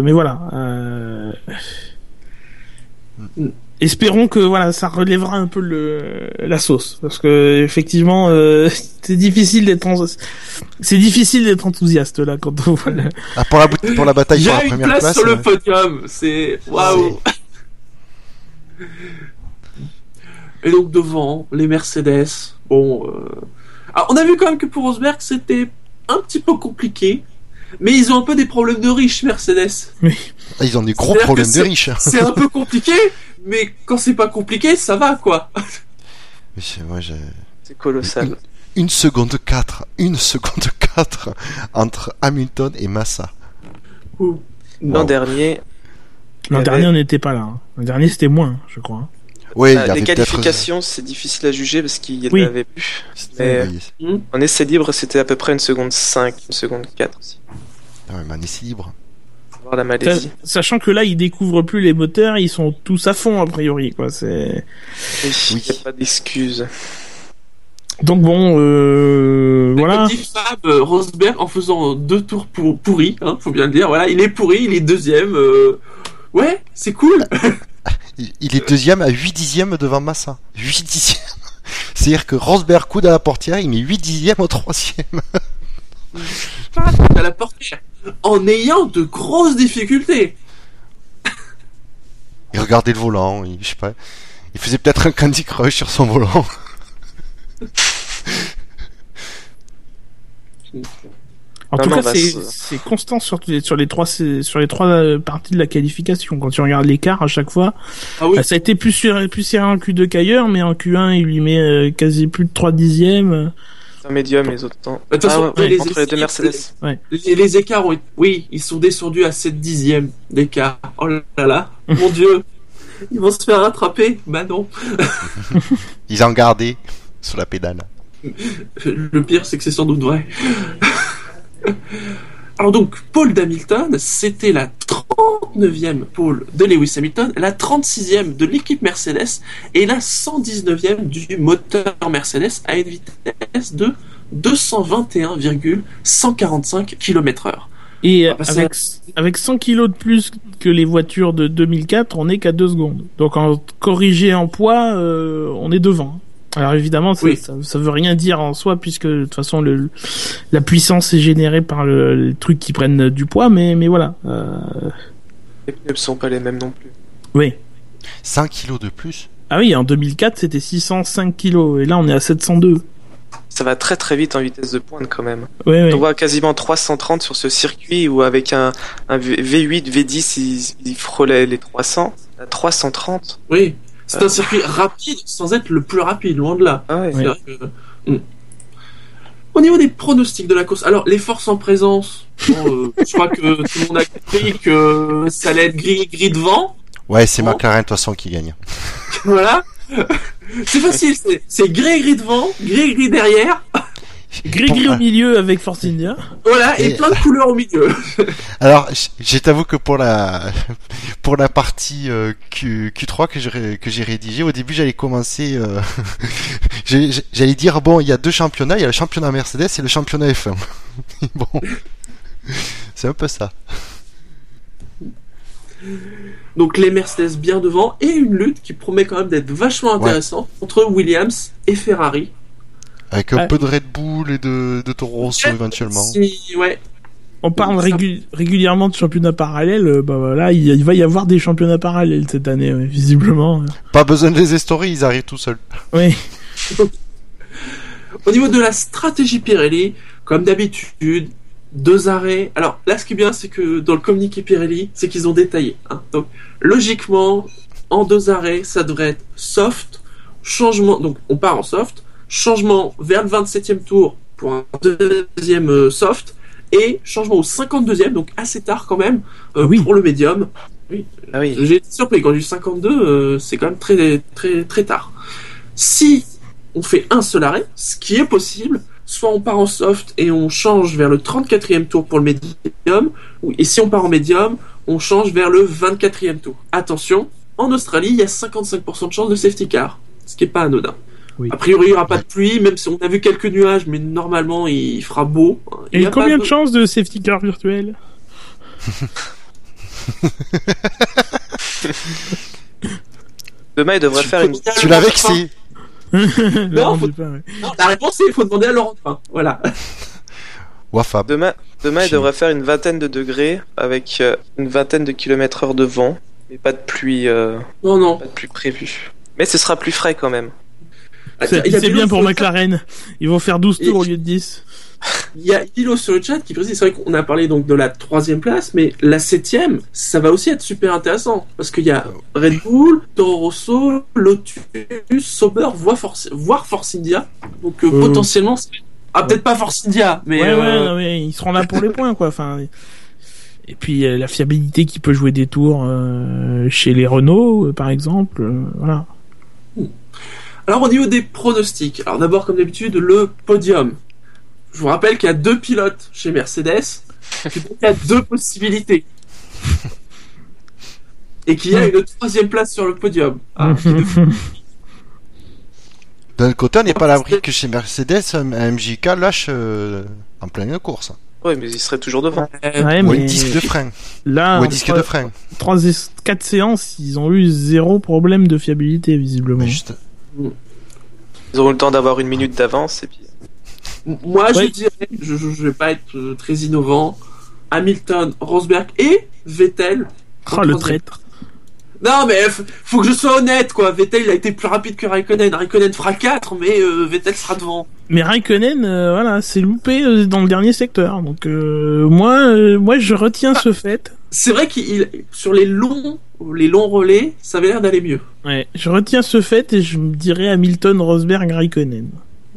[SPEAKER 2] mais voilà. Espérons que voilà, ça relèvera un peu le la sauce parce que effectivement, euh, c'est difficile d'être c'est difficile d'être enthousiaste là quand on voit le-
[SPEAKER 3] Ah, pour, la, pour la bataille
[SPEAKER 1] Il y
[SPEAKER 3] pour la
[SPEAKER 1] a une
[SPEAKER 3] première
[SPEAKER 1] place,
[SPEAKER 3] place.
[SPEAKER 1] sur le podium, c'est waouh. Et donc devant les Mercedes, bon, euh... alors, on a vu quand même que pour Rosberg c'était un petit peu compliqué, mais ils ont un peu des problèmes de riches Mercedes.
[SPEAKER 3] ah, ils ont des gros problèmes de riches.
[SPEAKER 1] C'est un peu compliqué, mais quand c'est pas compliqué, ça va quoi.
[SPEAKER 3] Mais c'est- moi, j'ai-
[SPEAKER 4] C'est colossal.
[SPEAKER 3] une seconde 4, une seconde 4 entre Hamilton et Massa.
[SPEAKER 4] L'an
[SPEAKER 3] Wow.
[SPEAKER 4] dernier,
[SPEAKER 2] L'an dernier, on n'était pas là. hein. L'an dernier, c'était moins, je crois.
[SPEAKER 3] Oui, il
[SPEAKER 4] euh,
[SPEAKER 3] y avait
[SPEAKER 4] les qualifications, c'est difficile à juger parce qu'il y en
[SPEAKER 2] Oui.
[SPEAKER 4] avait plus.
[SPEAKER 3] C'était-
[SPEAKER 4] Mais-
[SPEAKER 3] oui.
[SPEAKER 4] En essai libre, c'était à peu près une seconde 5, une seconde 4 aussi.
[SPEAKER 3] Ah ouais, mais un essai libre.
[SPEAKER 4] La Malaisie.
[SPEAKER 2] Sachant que là, ils découvrent plus les moteurs, ils sont tous à fond, a priori, quoi. C'est...
[SPEAKER 4] Oui, n'y a pas d'excuses.
[SPEAKER 2] Donc bon, euh, voilà.
[SPEAKER 1] Dit Fab, euh, Rosberg en faisant deux tours pour, pourris, hein, faut bien le dire. Voilà, il est pourri, il est deuxième. euh, Ouais, c'est cool.
[SPEAKER 3] Il, est deuxième à 8 dixièmes devant Massa. 8 dixièmes. C'est-à-dire que Rosberg coude à la portière, il met 8 dixièmes au troisième.
[SPEAKER 1] à la portière, en ayant de grosses difficultés.
[SPEAKER 3] Il regardait le volant, il, je sais pas. Il faisait peut-être un Candy Crush sur son volant.
[SPEAKER 2] En
[SPEAKER 4] Non,
[SPEAKER 2] tout
[SPEAKER 4] non,
[SPEAKER 2] cas,
[SPEAKER 4] bah,
[SPEAKER 2] c'est, constant sur, les- sur les trois, sur les trois euh, parties de la qualification. Quand tu regardes l'écart à chaque fois,
[SPEAKER 1] Ah oui.
[SPEAKER 2] bah, ça a été plus, sur- plus serré en Q2 qu'ailleurs, mais en Q1, il lui met euh, quasi plus de 3 dixièmes.
[SPEAKER 4] C'est un médium les autres temps.
[SPEAKER 1] De toute façon,
[SPEAKER 4] ah, ouais,
[SPEAKER 1] les
[SPEAKER 4] entre les deux Mercedes.
[SPEAKER 1] Les, les écarts ont. Oui, ils sont descendus à 7 dixièmes d'écart. Oh là là, mon dieu. Ils vont se faire rattraper Bah non.
[SPEAKER 3] Ils ont gardé sur la pédale.
[SPEAKER 1] Le pire, c'est que c'est sans doute vrai. Alors donc, Paul d'Hamilton, c'était la 39e pole de Lewis Hamilton, la 36e de l'équipe Mercedes et la 119e du moteur Mercedes à une vitesse de 221,145 km/h.
[SPEAKER 2] Et avec, avec 100 kilos de plus que les voitures de 2004, on est qu'à 2 secondes. Donc en corrigé en poids, euh, on est devant. Alors évidemment, ça,
[SPEAKER 1] Oui.
[SPEAKER 2] ça, ça veut rien dire en soi puisque de toute façon le, la puissance est générée par le, les trucs qui prennent du poids, mais mais voilà. Euh,
[SPEAKER 4] Les pneus ne sont pas les mêmes non plus.
[SPEAKER 2] oui.
[SPEAKER 3] 100 kilos de plus?
[SPEAKER 2] Ah oui, en 2004 c'était 605 kilos et là on est à 702.
[SPEAKER 4] Ça va très très vite en vitesse de pointe quand même.
[SPEAKER 2] Ouais.
[SPEAKER 4] On voit quasiment 330 sur ce circuit où avec un, un V- V8, V10, il, il frôlait les 300. À 330.
[SPEAKER 1] Oui, c'est un circuit rapide sans être le plus rapide, loin de là.
[SPEAKER 4] Ah ouais.
[SPEAKER 1] C'est vrai que- Mm. Au niveau des pronostics de la course, alors les forces en présence, bon, euh, je crois que tout le monde a compris que ça allait être gris, gris devant.
[SPEAKER 3] Ouais, c'est
[SPEAKER 1] Bon.
[SPEAKER 3] McLaren de toute façon qui gagne.
[SPEAKER 1] Voilà. C'est facile, c'est- c'est gris, gris devant, gris, gris derrière.
[SPEAKER 2] Gris-gris au milieu avec Force India.
[SPEAKER 1] Voilà, et
[SPEAKER 3] Et-
[SPEAKER 1] plein de couleurs au milieu.
[SPEAKER 3] Alors, je t'avoue que pour la pour la partie euh, Q, Q3 que j'ai que j'ai rédigé, au début j'allais commencer, euh, j'allais dire bon, il y a deux championnats, il y a le championnat Mercedes et le championnat F1. bon, c'est un peu ça.
[SPEAKER 1] Donc les Mercedes bien devant et une lutte qui promet quand même d'être vachement intéressante entre Williams et Ferrari.
[SPEAKER 3] Avec un peu de Red Bull et de, de Toro Rosso éventuellement.
[SPEAKER 1] Si- ouais.
[SPEAKER 2] On parle régulièrement de championnats parallèles. euh, Bah voilà, il, il va y avoir des championnats parallèles cette année, ouais, visiblement.
[SPEAKER 3] Pas besoin de les historier, ils arrivent tout seuls.
[SPEAKER 2] Oui.
[SPEAKER 1] Au niveau de la stratégie Pirelli, comme d'habitude, deux arrêts. Alors là, ce qui est bien, c'est que dans le communiqué Pirelli, c'est qu'ils ont détaillé. hein. Donc logiquement, en deux arrêts, ça devrait être soft, changement. Donc on part en soft, changement vers le 27e tour pour un deuxième euh, soft et changement au 52e, donc assez tard quand même euh,
[SPEAKER 2] Oui.
[SPEAKER 1] pour le médium.
[SPEAKER 4] Ah oui.
[SPEAKER 1] J'ai été surpris quand j'ai eu 52, euh, c'est quand même très très très tard. Si on fait un seul arrêt, ce qui est possible, soit on part en soft et on change vers le 34e tour pour le médium, et si on part en médium, on change vers le 24e tour. Attention, en Australie, il y a 55% de chance de safety car, ce qui est pas anodin.
[SPEAKER 2] Oui.
[SPEAKER 1] A priori, il n'y aura pas de pluie, même si on a vu quelques nuages, mais normalement, il fera beau. Il
[SPEAKER 2] Et
[SPEAKER 1] a
[SPEAKER 2] combien
[SPEAKER 1] pas
[SPEAKER 2] de chances de safety car virtuel
[SPEAKER 4] Demain, il devrait
[SPEAKER 1] Tu
[SPEAKER 4] faire une.
[SPEAKER 3] Tu
[SPEAKER 1] de
[SPEAKER 3] vexé.
[SPEAKER 2] Laurent
[SPEAKER 1] faut-
[SPEAKER 2] Dupin, ouais.
[SPEAKER 1] Non, la réponse est, il faut demander à Laurent Dupin. Voilà.
[SPEAKER 3] Wafab.
[SPEAKER 4] Demain, demain il devrait faire une vingtaine de degrés avec euh, une vingtaine de kilomètres heure de vent, mais pas de pluie, euh,
[SPEAKER 1] Non, non.
[SPEAKER 4] pas de pluie prévue. Mais ce sera plus frais quand même.
[SPEAKER 2] C'est bien pour McLaren. Ils vont faire 12
[SPEAKER 1] Et-
[SPEAKER 2] tours au lieu de 10.
[SPEAKER 1] Il y a Hilo sur le chat qui précise, c'est vrai qu'on a parlé donc de la troisième place, mais la septième, ça va aussi être super intéressant parce qu'il y a Red Bull, Toro Rosso, Lotus, Sauber, voire Force, voire Force India. Donc euh,
[SPEAKER 2] Euh.
[SPEAKER 1] potentiellement, ah peut-être pas Force India, mais
[SPEAKER 2] ouais,
[SPEAKER 1] euh,
[SPEAKER 2] ouais, non, mais ils seront là pour les points, quoi. Enfin, et puis euh, la fiabilité qui peut jouer des tours euh, chez les Renault, euh, par exemple. euh, voilà.
[SPEAKER 1] Alors au niveau des pronostics, alors d'abord comme d'habitude le podium. Je vous rappelle qu'il y a deux pilotes chez Mercedes, et donc il y a deux possibilités. Et qu'il y a une troisième place sur le podium. Ah,
[SPEAKER 3] D'un côté, on n'est pas à l'abri que chez Mercedes, un MJK lâche euh, en pleine course.
[SPEAKER 4] Oui, mais il serait toujours devant.
[SPEAKER 1] euh,
[SPEAKER 2] Ouais,
[SPEAKER 3] Ou
[SPEAKER 2] mais
[SPEAKER 3] un disque de frein.
[SPEAKER 2] là,
[SPEAKER 3] Ou un disque
[SPEAKER 2] trois-
[SPEAKER 3] de frein.
[SPEAKER 2] trois, quatre séances, ils ont eu zéro problème de fiabilité, visiblement.
[SPEAKER 3] Mais juste-
[SPEAKER 4] Ils auront le temps d'avoir une minute d'avance et puis.
[SPEAKER 1] Moi, je dirais, je, je, je vais pas être euh, très innovant, Hamilton, Rosberg et Vettel.
[SPEAKER 2] Oh, le traître.
[SPEAKER 1] Non, mais f- faut que je sois honnête, quoi. Vettel, il a été plus rapide que Raikkonen. Raikkonen fera 4, mais euh, Vettel sera devant.
[SPEAKER 2] Mais Raikkonen, euh, voilà, c'est loupé euh, dans le dernier secteur. Donc euh, moi, euh, moi, je retiens ce fait.
[SPEAKER 1] C'est vrai qu'il sur les longs, les longs relais, ça avait l'air d'aller mieux.
[SPEAKER 2] Ouais, je retiens ce fait et je me dirais Hamilton, Rosberg, Raikkonen.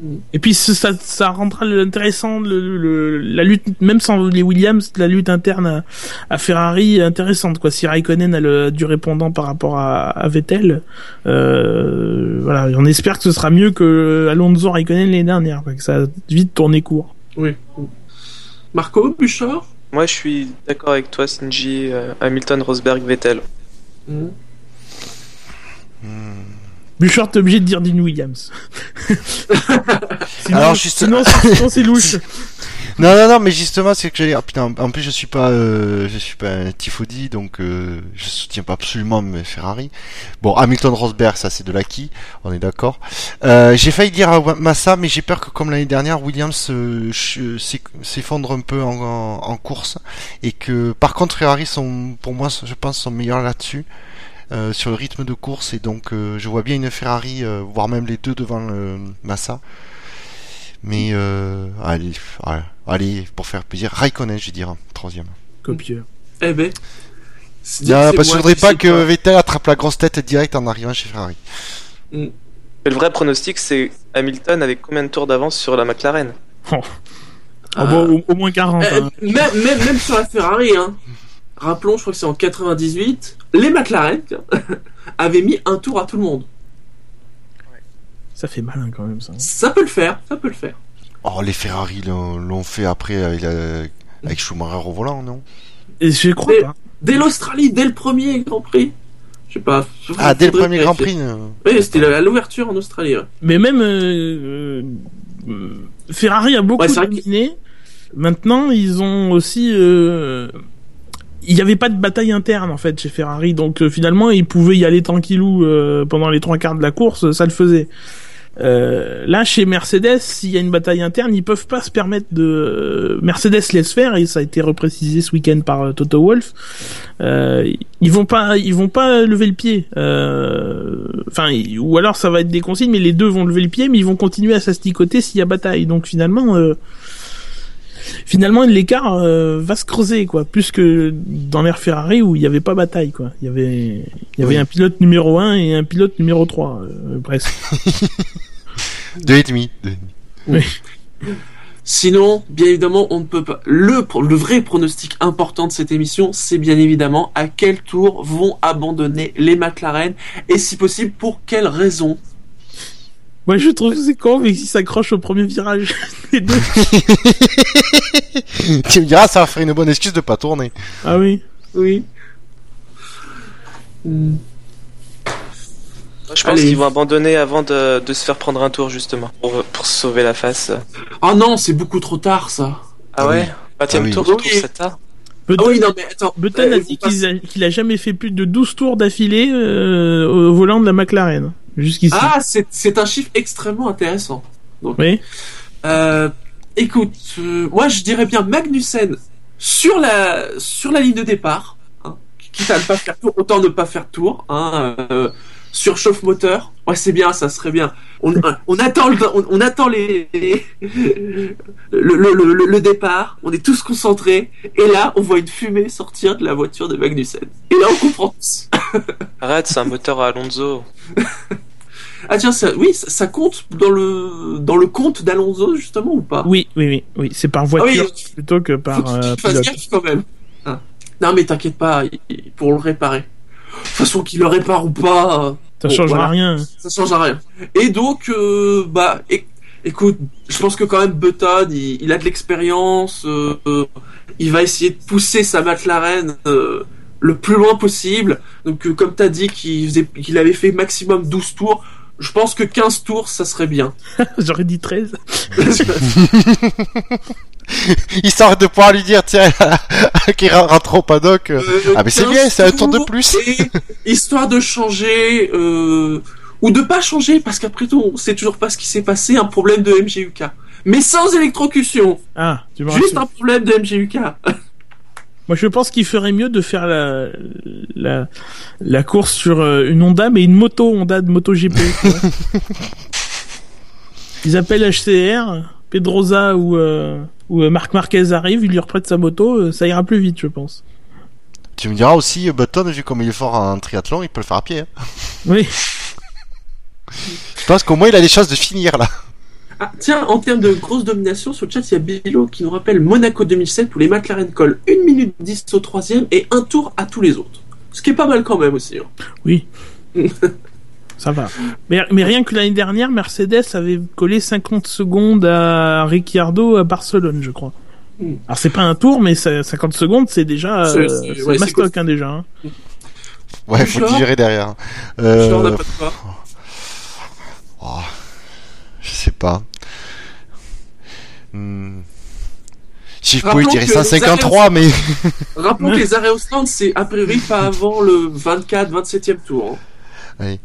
[SPEAKER 1] Mm.
[SPEAKER 2] Et puis ça, ça rendra le, le- la lutte, même sans les Williams, la lutte interne à, à Ferrari intéressante. Quoi. Si Raikkonen a, le, a du répondant par rapport à, à Vettel, euh, voilà, on espère que ce sera mieux que Alonso Raikkonen l'année dernière, quoi, que ça a vite tourné court.
[SPEAKER 1] Oui. Marco, Bouchard?
[SPEAKER 4] Moi, je suis d'accord avec toi, Sinji, euh, Hamilton, Rosberg, Vettel.
[SPEAKER 1] Mm.
[SPEAKER 2] Bouchard, t'es obligé de dire Dean Williams. sinon,
[SPEAKER 3] Alors, juste-
[SPEAKER 2] sinon, sinon, c'est louche.
[SPEAKER 3] Non, non, non, mais justement, c'est que j'allais dire, en plus, je suis pas, euh, je suis pas un tifodi, donc, euh, je soutiens pas absolument mes Ferrari. Bon, Hamilton Rosberg, ça, c'est de l'acquis, on est d'accord. Euh, j'ai failli dire à Massa, mais j'ai peur que, comme l'année dernière, Williams euh, s'eff- s'effondre un peu en, course, et que, par contre, Ferrari sont, pour moi, je pense, sont meilleurs là-dessus. euh, sur le rythme de course et donc euh, je vois bien une Ferrari euh, voire même les deux devant Massa mais euh, allez, allez, pour faire plaisir, Raikkonen, je vais dire, troisième.
[SPEAKER 2] Copieux.
[SPEAKER 1] Eh ben.
[SPEAKER 3] Non, parce que je voudrais pas que Vettel attrape la grosse tête direct en arrivant chez Ferrari.
[SPEAKER 4] Mais le vrai pronostic, c'est Hamilton avec combien de tours d'avance sur la McLaren?
[SPEAKER 2] Oh. Ah bon, au, au moins 40.
[SPEAKER 1] Euh,
[SPEAKER 2] hein.
[SPEAKER 1] même, même, même sur la Ferrari, hein. rappelons, je crois que c'est en 98, les McLaren avaient mis un tour à tout le monde.
[SPEAKER 2] Ça fait mal hein, quand même ça.
[SPEAKER 1] Ça peut le faire, ça peut le faire.
[SPEAKER 3] Oh, les Ferrari l'ont fait après avec, la- avec Schumacher au volant, non?
[SPEAKER 2] Et je crois pas.
[SPEAKER 1] Dès l'Australie, dès le premier Grand Prix. Je sais pas.
[SPEAKER 3] Ah, dès le premier Grand. Prix.
[SPEAKER 1] Oui, c'était la- l'ouverture en Australie. ouais.
[SPEAKER 2] Mais même euh, euh, Ferrari a beaucoup
[SPEAKER 1] Ouais,
[SPEAKER 2] dominé. Maintenant, ils ont aussi. euh, il n'y avait pas de bataille interne en fait chez Ferrari, donc euh, finalement ils pouvaient y aller tranquillou euh, pendant les trois quarts de la course, ça le faisait. Euh, là, chez Mercedes, s'il y a une bataille interne, ils peuvent pas se permettre de. Mercedes laisse faire et ça a été reprécisé ce week-end par euh, Toto Wolff. Euh, ils vont pas, ils vont pas lever le pied. Euh, Enfin, ou alors ça va être des consignes, mais les deux vont lever le pied, mais ils vont continuer à s'asticoter s'il y a bataille. Donc finalement, euh, finalement l'écart euh, va se creuser quoi, plus que dans l'ère Ferrari où il y avait pas bataille quoi. Il y avait, il y avait
[SPEAKER 3] Oui.
[SPEAKER 2] un pilote numéro 1 et un pilote numéro 3 euh, presque.
[SPEAKER 3] Deux et demi. deux et demi.
[SPEAKER 1] Sinon, bien évidemment, on ne peut pas. Le vrai pronostic important de cette émission, c'est bien évidemment à quel tour vont abandonner les McLaren et si possible pour quelles raisons.
[SPEAKER 2] Moi je trouve que c'est con, mais s'ils s'accrochent au premier virage, les deux.
[SPEAKER 3] tu me diras, ça va faire une bonne excuse de pas tourner.
[SPEAKER 2] Ah oui.
[SPEAKER 1] Oui.
[SPEAKER 5] Je pense qu'ils vont abandonner avant de, de se faire prendre un tour justement pour, sauver la face.
[SPEAKER 1] Ah non, c'est beaucoup trop tard ça.
[SPEAKER 5] Ah,
[SPEAKER 3] Ah
[SPEAKER 5] ouais?
[SPEAKER 3] Oui.
[SPEAKER 5] 20
[SPEAKER 3] Ah oui.
[SPEAKER 5] tour, je trouve
[SPEAKER 1] Oui.
[SPEAKER 5] ça tard.
[SPEAKER 2] Button,
[SPEAKER 1] Ah oui, non mais attends.
[SPEAKER 2] Button
[SPEAKER 1] Euh,
[SPEAKER 2] a dit qu'il a, jamais fait plus de 12 tours d'affilée euh, au volant de la McLaren. Jusqu'ici.
[SPEAKER 1] Ah, c'est un chiffre extrêmement intéressant.
[SPEAKER 2] oui.
[SPEAKER 1] Euh, écoute, euh, moi je dirais bien Magnussen sur la sur la ligne de départ, hein, quitte à ne pas faire tour, autant ne pas faire tour, hein, euh, sur chauffe moteur. Ouais, c'est bien, ça serait bien. On, on attend le, on, on attend les, les- le, le, le, le départ. On est tous concentrés et là on voit une fumée sortir de la voiture de Magnussen. Et là on comprend.
[SPEAKER 5] Arrête, c'est un moteur à Alonso.
[SPEAKER 1] Ah tiens, ça, oui, ça, ça compte dans le dans le compte d'Alonso justement ou pas?
[SPEAKER 2] Oui, oui, oui, oui. C'est par
[SPEAKER 1] Ah
[SPEAKER 2] voiture
[SPEAKER 1] oui,
[SPEAKER 2] plutôt que
[SPEAKER 1] faut
[SPEAKER 2] par
[SPEAKER 1] que
[SPEAKER 2] euh,
[SPEAKER 1] tu fasses
[SPEAKER 2] pilote.
[SPEAKER 1] gaffe quand même. Hein. Non mais t'inquiète pas, pourront le réparer. De toute façon, qu'il le répare ou pas, euh,
[SPEAKER 2] Ça
[SPEAKER 1] Bon,
[SPEAKER 2] changera
[SPEAKER 1] voilà.
[SPEAKER 2] rien.
[SPEAKER 1] ça change à rien. Et donc, euh, bah, éc- écoute, je pense que quand même Button, il, il a de l'expérience, euh, il va essayer de pousser sa McLaren euh, le plus loin possible. Donc, comme t'as dit qu'il faisait, qu'il avait fait maximum 12 tours, je pense que 15 tours, ça serait bien.
[SPEAKER 2] J'aurais dit 13.
[SPEAKER 3] Histoire de pouvoir lui dire, tiens, qu'il rentre au paddock. euh,
[SPEAKER 1] Euh,
[SPEAKER 3] Ah, mais c'est
[SPEAKER 1] 15
[SPEAKER 3] bien, c'est un tour de plus.
[SPEAKER 1] histoire de changer euh, ou de pas changer parce qu'après tout on sait toujours pas ce qui s'est passé un problème de MGUK mais sans électrocution
[SPEAKER 2] Ah, tu
[SPEAKER 1] juste un problème de MGUK
[SPEAKER 2] Moi, je pense qu'il ferait mieux de faire la, la, la course sur euh, une Honda, mais une moto Honda de MotoGP. Ils appellent HCR, Pedrosa ou, euh, ou euh, Marc Marquez arrive, il lui reprête sa moto, ça ira plus vite, je pense.
[SPEAKER 3] Tu me diras aussi, Button, vu comme il est fort en triathlon, il peut le faire à pied. hein.
[SPEAKER 2] Oui.
[SPEAKER 3] Je pense qu'au moins il a des chances de finir là.
[SPEAKER 1] Ah, tiens en termes de grosse domination sur le chat il y a Bilo qui nous rappelle Monaco 2007 où les McLaren collent 1 minute 10 au troisième et un tour à tous les autres ce qui est pas mal quand même aussi hein.
[SPEAKER 2] Oui. Ça va. Mais, mais rien que l'année dernière, Mercedes avait collé 50 secondes à Ricciardo à Barcelone, je crois.
[SPEAKER 1] Hmm.
[SPEAKER 2] Alors c'est pas un tour, mais ça- 50 secondes, c'est déjà
[SPEAKER 1] C'est-
[SPEAKER 2] euh,
[SPEAKER 1] c'est-
[SPEAKER 2] c'est
[SPEAKER 1] ouais, c'est
[SPEAKER 2] mastoc hein, déjà. hein.
[SPEAKER 3] Ouais, faut
[SPEAKER 1] Genre
[SPEAKER 3] digérer derrière.
[SPEAKER 1] Je
[SPEAKER 3] Euh,
[SPEAKER 1] donne pas de quoi.
[SPEAKER 3] oh, je sais pas. Hmm. Si je pouvais
[SPEAKER 1] Rappelons
[SPEAKER 3] tirer
[SPEAKER 1] que les
[SPEAKER 3] 153, mais
[SPEAKER 1] rappelons que les arrêts au stand c'est a priori pas avant le 24 27 e tour hein.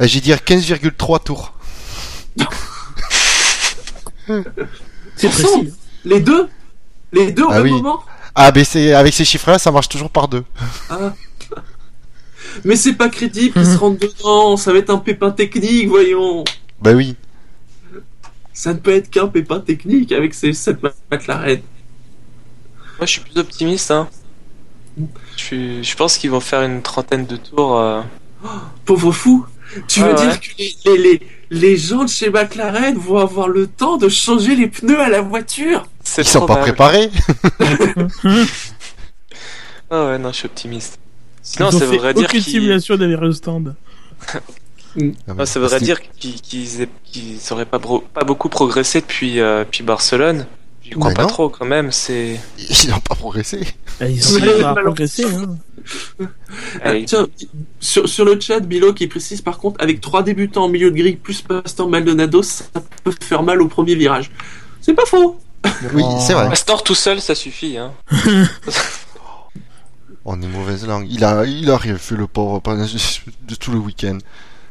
[SPEAKER 3] Euh, j'ai dire 15,3 tours.
[SPEAKER 2] C'est précis.
[SPEAKER 1] les deux les deux au
[SPEAKER 3] Ah
[SPEAKER 1] même
[SPEAKER 3] oui.
[SPEAKER 1] moment
[SPEAKER 3] Ah, mais c'est avec ces chiffres-là, ça marche toujours par deux.
[SPEAKER 1] Ah. Mais c'est pas crédible qu'ils se rendent dedans, ça va être un pépin technique, voyons.
[SPEAKER 3] Bah oui.
[SPEAKER 1] Ça ne peut être qu'un pépin technique avec ces, cette McLaren.
[SPEAKER 5] Moi, je suis plus optimiste. Hein. Je, pense qu'ils vont faire une trentaine de tours. euh.
[SPEAKER 1] Pauvre fou. Tu veux
[SPEAKER 5] ouais.
[SPEAKER 1] dire que les, les, les, les gens de chez McLaren vont avoir le temps de changer les pneus à la voiture?
[SPEAKER 3] Ils sont pas préparés.
[SPEAKER 4] Ah ouais, non, je suis optimiste. Sinon,
[SPEAKER 2] Ils ont
[SPEAKER 4] ça
[SPEAKER 2] fait
[SPEAKER 4] voudrait dire
[SPEAKER 2] aucune simulation derrière le stand.
[SPEAKER 3] Ah,
[SPEAKER 4] non,
[SPEAKER 3] mais
[SPEAKER 4] ça voudrait dire qu'ils qu'ils aient- qu'ils auraient pas, beaucoup progressé depuis, euh, depuis Barcelone. Je crois
[SPEAKER 3] Mais
[SPEAKER 4] pas
[SPEAKER 3] non.
[SPEAKER 4] trop quand même. C'est
[SPEAKER 3] Ils n'ont pas progressé.
[SPEAKER 2] Ah, Ils ont
[SPEAKER 1] Oui,
[SPEAKER 2] pas progresser. Hein.
[SPEAKER 1] Ah, tiens, sur, sur le chat, Bilo qui précise par contre, avec trois débutants en milieu de grille plus Pastor Maldonado, ça peut faire mal au premier virage. C'est pas faux.
[SPEAKER 3] Oui, c'est vrai.
[SPEAKER 4] Pastor tout seul, ça suffit. Hein.
[SPEAKER 3] On est mauvaise langue. Il a, il a rien fait le pauvre pendant de tout le week-end.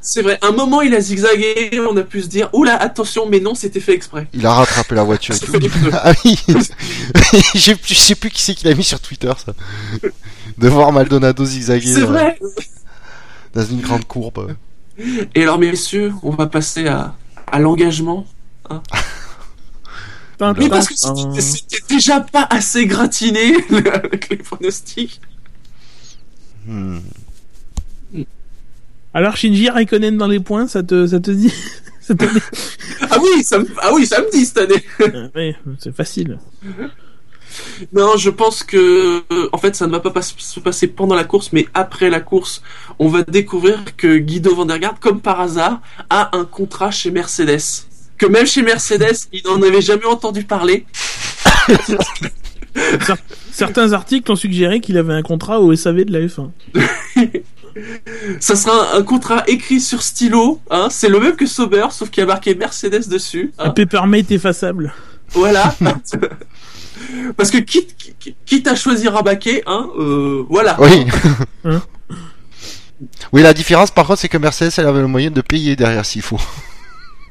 [SPEAKER 1] C'est vrai. Un moment, il a zigzagué, on a pu se dire, oula, attention, mais non, c'était fait exprès.
[SPEAKER 3] Il a rattrapé la voiture. Ah oui. Je sais plus qui c'est qui l'a mis sur Twitter ça. De voir Maldonado zigzaguer
[SPEAKER 1] C'est
[SPEAKER 3] euh,
[SPEAKER 1] vrai.
[SPEAKER 3] dans une grande courbe.
[SPEAKER 1] Et alors, messieurs, on va passer à, à l'engagement.
[SPEAKER 2] Tin,
[SPEAKER 1] Mais parce que c'était déjà pas assez gratiné avec les pronostics.
[SPEAKER 3] Hmm.
[SPEAKER 2] Alors Shinji Raikkonen dans les points, ça te, ça te dit ça te dit
[SPEAKER 1] Ah oui, ça me, ah oui, ça me dit cette année.
[SPEAKER 2] Euh, ouais, c'est facile.
[SPEAKER 1] Non, je pense que euh, en fait, ça ne va pas pas se passer pendant la course, mais après la course, on va découvrir que Guido van der Garde, comme par hasard, a un contrat chez Mercedes. Que même chez Mercedes, il n'en avait jamais entendu parler.
[SPEAKER 2] Certains articles ont suggéré qu'il avait un contrat au SAV de la F1.
[SPEAKER 1] Ça sera un, un contrat écrit sur stylo. Hein, c'est le même que Sauber, sauf qu'il y a marqué Mercedes dessus.
[SPEAKER 2] Un
[SPEAKER 1] hein.
[SPEAKER 2] papermate effaçable.
[SPEAKER 1] Voilà. Parce que quitte, quitte- à choisir un baquet, hein, euh, voilà.
[SPEAKER 3] Oui.
[SPEAKER 2] Hein
[SPEAKER 3] oui, la différence par contre, c'est que Mercedes, elle avait le moyen de payer derrière s'il faut.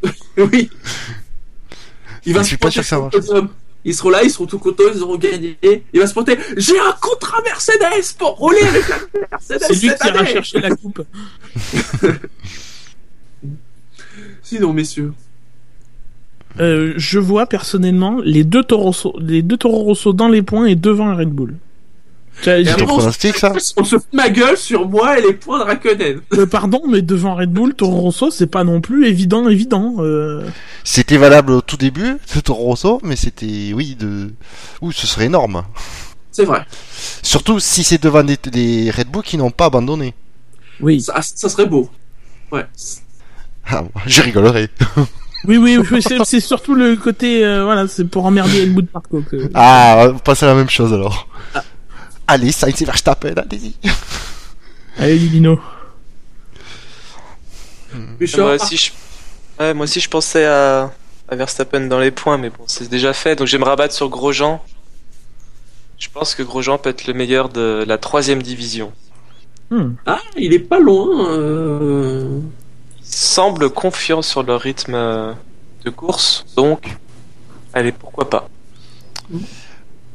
[SPEAKER 1] Oui. Il va
[SPEAKER 3] Je
[SPEAKER 1] se
[SPEAKER 3] suis pas que ça
[SPEAKER 1] Ils seront là, ils seront tout contents, ils auront gagné. Il va se pointer. J'ai un contrat Mercedes pour rouler avec la Mercedes
[SPEAKER 2] C'est lui
[SPEAKER 1] cette
[SPEAKER 2] qui ira
[SPEAKER 1] année.
[SPEAKER 2] chercher la coupe.
[SPEAKER 1] Sinon, messieurs.
[SPEAKER 2] Euh, je vois personnellement les deux Rosso, les deux Toro Rosso dans les points et devant Red Bull. J'ai-
[SPEAKER 1] Et
[SPEAKER 2] j'ai-
[SPEAKER 1] après, on se-
[SPEAKER 3] pronostic, ça
[SPEAKER 1] On se fout ma gueule sur moi et les points de Raikkonen.
[SPEAKER 2] euh, pardon, mais devant Red Bull, Toro Rosso, c'est pas non plus évident, évident. Euh,
[SPEAKER 3] C'était valable au tout début Toro Rosso, mais c'était, oui, de, ouh, ce serait énorme.
[SPEAKER 1] C'est vrai.
[SPEAKER 3] Surtout si c'est devant des, des Red Bull qui n'ont pas abandonné.
[SPEAKER 2] oui.
[SPEAKER 1] Ça, ça serait beau. Ouais.
[SPEAKER 3] Ah, je rigolerais.
[SPEAKER 2] Oui, oui, oui, c'est c'est surtout le côté, euh, voilà, c'est pour emmerder Helmut Marko. que-
[SPEAKER 3] Ah, on passe à la même chose alors. Allez, Sainz et Verstappen, allez-y.
[SPEAKER 2] Allez, Lino.
[SPEAKER 4] Moi aussi, je... ouais, moi aussi, je pensais à... à Verstappen dans les points, mais bon, c'est déjà fait. Donc, je vais me rabattre sur Grosjean. Je pense que Grosjean peut être le meilleur de la troisième division.
[SPEAKER 2] Hmm.
[SPEAKER 1] Ah, il est pas loin. euh.
[SPEAKER 4] Il semble confiant sur leur rythme de course, donc, allez, pourquoi pas.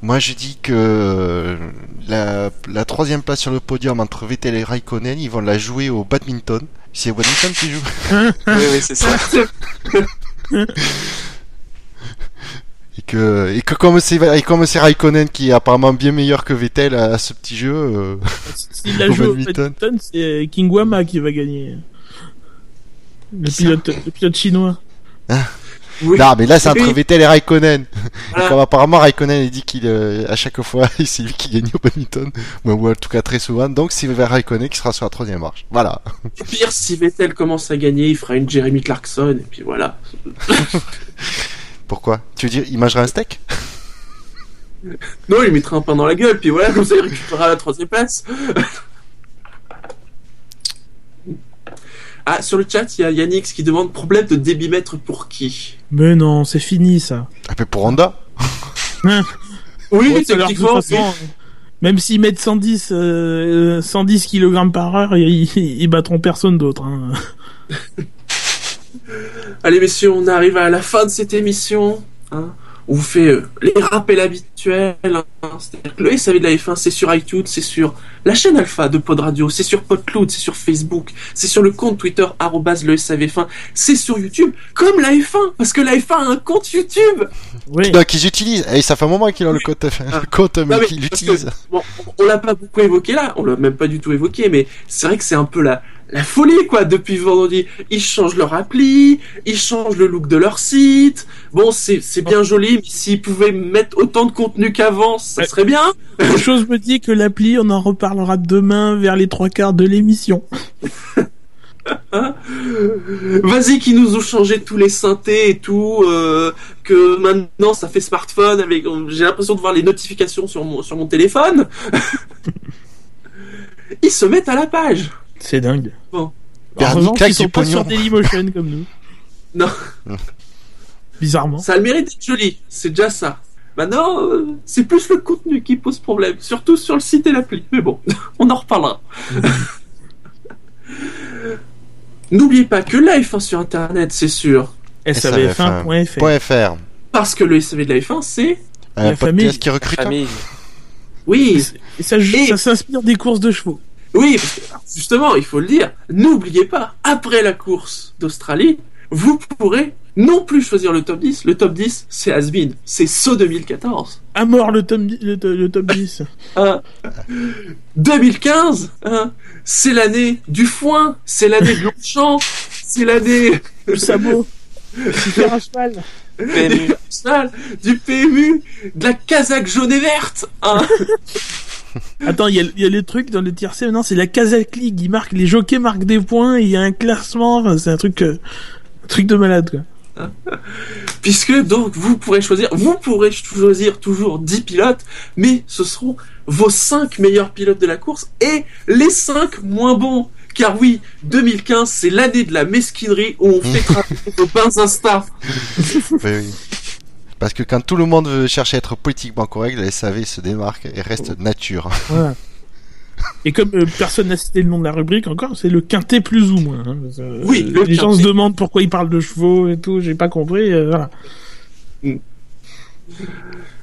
[SPEAKER 3] Moi, je dis que euh, la, la troisième place sur le podium entre Vettel et Raikkonen, ils vont la jouer au badminton. C'est badminton qui joue.
[SPEAKER 4] oui, oui, c'est ça.
[SPEAKER 3] Et que, et que comme c'est, et comme c'est Raikkonen qui est apparemment bien meilleur que Vettel à, à ce petit jeu, euh,
[SPEAKER 2] S'il la joue au
[SPEAKER 3] badminton.
[SPEAKER 2] badminton, c'est King Wama qui va gagner. Le pilote, le pilote chinois.
[SPEAKER 1] Oui.
[SPEAKER 3] non, mais là c'est entre. Vettel et Raikkonen. Et
[SPEAKER 1] Voilà.
[SPEAKER 3] comme apparemment Raikkonen il dit qu'il, euh, à chaque fois, c'est lui qui gagne au badminton. Ou en tout cas très souvent. Donc c'est vers Raikkonen qui sera sur la troisième marche. Voilà.
[SPEAKER 1] Pire, si Vettel commence à gagner, il fera une Jeremy Clarkson, et puis voilà.
[SPEAKER 3] Pourquoi? Tu veux dire, il mangera un steak?
[SPEAKER 1] Non, il mettra un pain dans la gueule, puis voilà, comme ça il récupérera la troisième place. Ah, sur le chat, il y a Yannix qui demande problème de débitmètre pour qui
[SPEAKER 2] Mais non, c'est fini ça.
[SPEAKER 3] Un peu pour Honda.
[SPEAKER 1] Oui,
[SPEAKER 2] de
[SPEAKER 1] techniquement,
[SPEAKER 2] toute façon, même s'ils mettent 110, euh, 110 kg par heure, ils, ils battront personne d'autre. Hein.
[SPEAKER 1] Allez messieurs, on arrive à la fin de cette émission. Hein. On vous fait euh, les rappels habituels. hein. C'est-à-dire que le SAV de la F1, c'est sur iTunes, c'est sur la chaîne Alpha de Pod Radio, c'est sur PodCloud, c'est sur Facebook, c'est sur le compte Twitter arrobase le SAV1, c'est sur YouTube, comme la F1, parce que la F1 a un compte YouTube.
[SPEAKER 2] Oui.
[SPEAKER 3] Donc ils utilisent. Et ça fait un moment qu'ils ont le compte, le compte, mais qu'ils l'utilisent.
[SPEAKER 1] Bon, on l'a pas beaucoup évoqué là, on l'a même pas du tout évoqué, mais c'est vrai que c'est un peu la la folie quoi depuis vendredi. Ils changent leur appli, ils changent le look de leur site. Bon, c'est c'est bien joli, mais s'ils pouvaient mettre autant de contenu qu'avant, ça
[SPEAKER 2] Ouais.
[SPEAKER 1] serait bien.
[SPEAKER 2] Quelque chose me dit que l'appli, on en reparlera demain vers les trois quarts de l'émission.
[SPEAKER 1] Vas-y, qui nous ont changé tous les synthés et tout, euh, que maintenant ça fait smartphone avec. J'ai l'impression de voir les notifications sur mon sur mon téléphone. ils se mettent à la page.
[SPEAKER 2] C'est dingue.
[SPEAKER 1] Bon.
[SPEAKER 2] En revanche, ils sont pas
[SPEAKER 3] pognon.
[SPEAKER 2] sur Dailymotion comme nous.
[SPEAKER 1] Non.
[SPEAKER 2] Bizarrement.
[SPEAKER 1] Ça a le mérite d'être joli, c'est déjà ça. Maintenant, euh, c'est plus le contenu qui pose problème, surtout sur le site et l'appli. Mais bon, on en reparlera. N'oubliez pas que la F1 sur Internet, c'est sûr,
[SPEAKER 2] SAVF1.fr.
[SPEAKER 3] .fr.
[SPEAKER 1] parce que le SAV de la F1, c'est...
[SPEAKER 3] Un
[SPEAKER 2] La famille.
[SPEAKER 3] qui recrute.
[SPEAKER 4] Famille.
[SPEAKER 1] Oui,
[SPEAKER 2] Et ça,
[SPEAKER 1] Et-
[SPEAKER 2] ça s'inspire des courses de chevaux.
[SPEAKER 1] Oui, parce que, alors, justement, il faut le dire, n'oubliez pas, après la course d'Australie, vous pourrez non plus choisir le top 10. Le top 10, c'est Asbin, c'est So 2014.
[SPEAKER 2] À mort le top, le, le top 10.
[SPEAKER 1] Hein 2015, hein, c'est l'année du foin, c'est l'année de Longchamp, c'est l'année
[SPEAKER 2] Le sabot.
[SPEAKER 1] Nationale, du PMU, de la casaque jaune et verte. Hein.
[SPEAKER 2] Attends, il y a, il y a les trucs dans le tiercé. Maintenant, c'est la Kazakh League. Ils marquent, les jockeys marquent des points. et Il y a un classement. Enfin, c'est un truc, euh, un truc de malade, quoi.
[SPEAKER 1] Puisque donc vous pourrez choisir, vous pourrez choisir toujours 10 pilotes, mais ce seront vos 5 meilleurs pilotes de la course et les 5 moins bons. Car oui, 2015, c'est l'année de la mesquinerie où on fait travailler nos bains Insta.
[SPEAKER 3] Oui, oui. Parce que quand tout le monde veut chercher à être politiquement correct, la SAV se démarque et reste nature.
[SPEAKER 2] Voilà. Et comme euh, personne n'a cité le nom de la rubrique encore, c'est le quintet plus ou moins. hein. Euh,
[SPEAKER 1] Oui, le
[SPEAKER 2] les gens se demandent pourquoi ils parlent de chevaux et tout. J'ai pas compris. euh, voilà.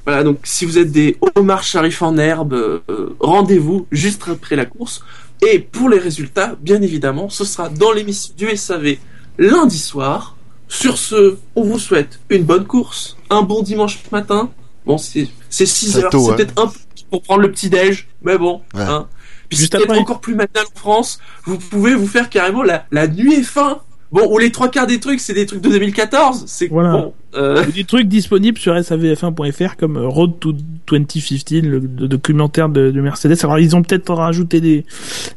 [SPEAKER 1] Voilà, donc si vous êtes des homards Sharif en herbe, euh, rendez-vous juste après la course. Et pour les résultats, bien évidemment, ce sera dans l'émission du SAV lundi soir. Sur ce, on vous souhaite une bonne course, un bon dimanche matin. Bon, c'est c'est 6
[SPEAKER 3] C'est
[SPEAKER 1] heures, c'est
[SPEAKER 3] hein.
[SPEAKER 1] peut-être un peu pour prendre le petit déj, mais bon.
[SPEAKER 3] Ouais.
[SPEAKER 1] Hein. Puis
[SPEAKER 2] Juste
[SPEAKER 1] c'est peut-être
[SPEAKER 2] après.
[SPEAKER 1] encore plus matinal en France. Vous pouvez vous faire carrément la, la nuit est fin. Bon, où les trois quarts des trucs, c'est des trucs de 2014. C'est
[SPEAKER 2] Voilà.
[SPEAKER 1] bon. euh,
[SPEAKER 2] des trucs disponibles sur savf1.fr comme euh, Road to 2015, le, le documentaire de, de Mercedes. Alors ils ont peut-être rajouté des,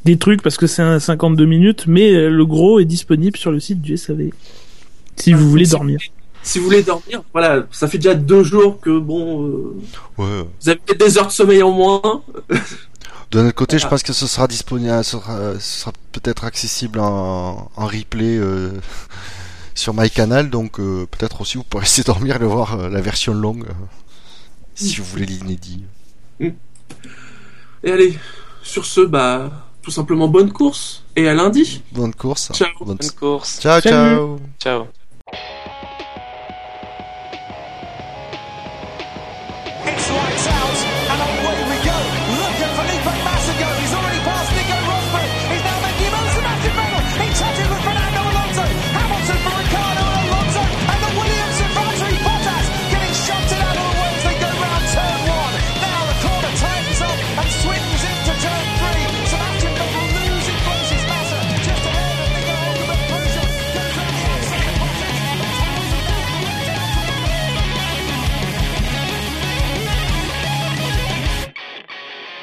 [SPEAKER 2] des trucs parce que c'est un 52 minutes, mais euh, le gros est disponible sur le site du SAV. Si vous voulez dormir.
[SPEAKER 1] si vous voulez dormir, voilà, ça fait déjà deux jours que bon, euh,
[SPEAKER 3] Ouais.
[SPEAKER 1] vous avez peut-être des heures de sommeil en moins.
[SPEAKER 3] De notre côté, je pense que ce sera disponible, ce sera, ce sera peut-être accessible en, en replay euh, sur MyCanal, donc euh, peut-être aussi vous pourrez essayer de dormir et de voir euh, la version longue euh, si vous voulez l'inédit.
[SPEAKER 1] Et allez, sur ce, bah, tout simplement bonne course et à lundi.
[SPEAKER 3] Bonne course.
[SPEAKER 1] Ciao.
[SPEAKER 3] Bonne-
[SPEAKER 4] Bonne course.
[SPEAKER 3] Ciao, ciao.
[SPEAKER 4] Ciao. you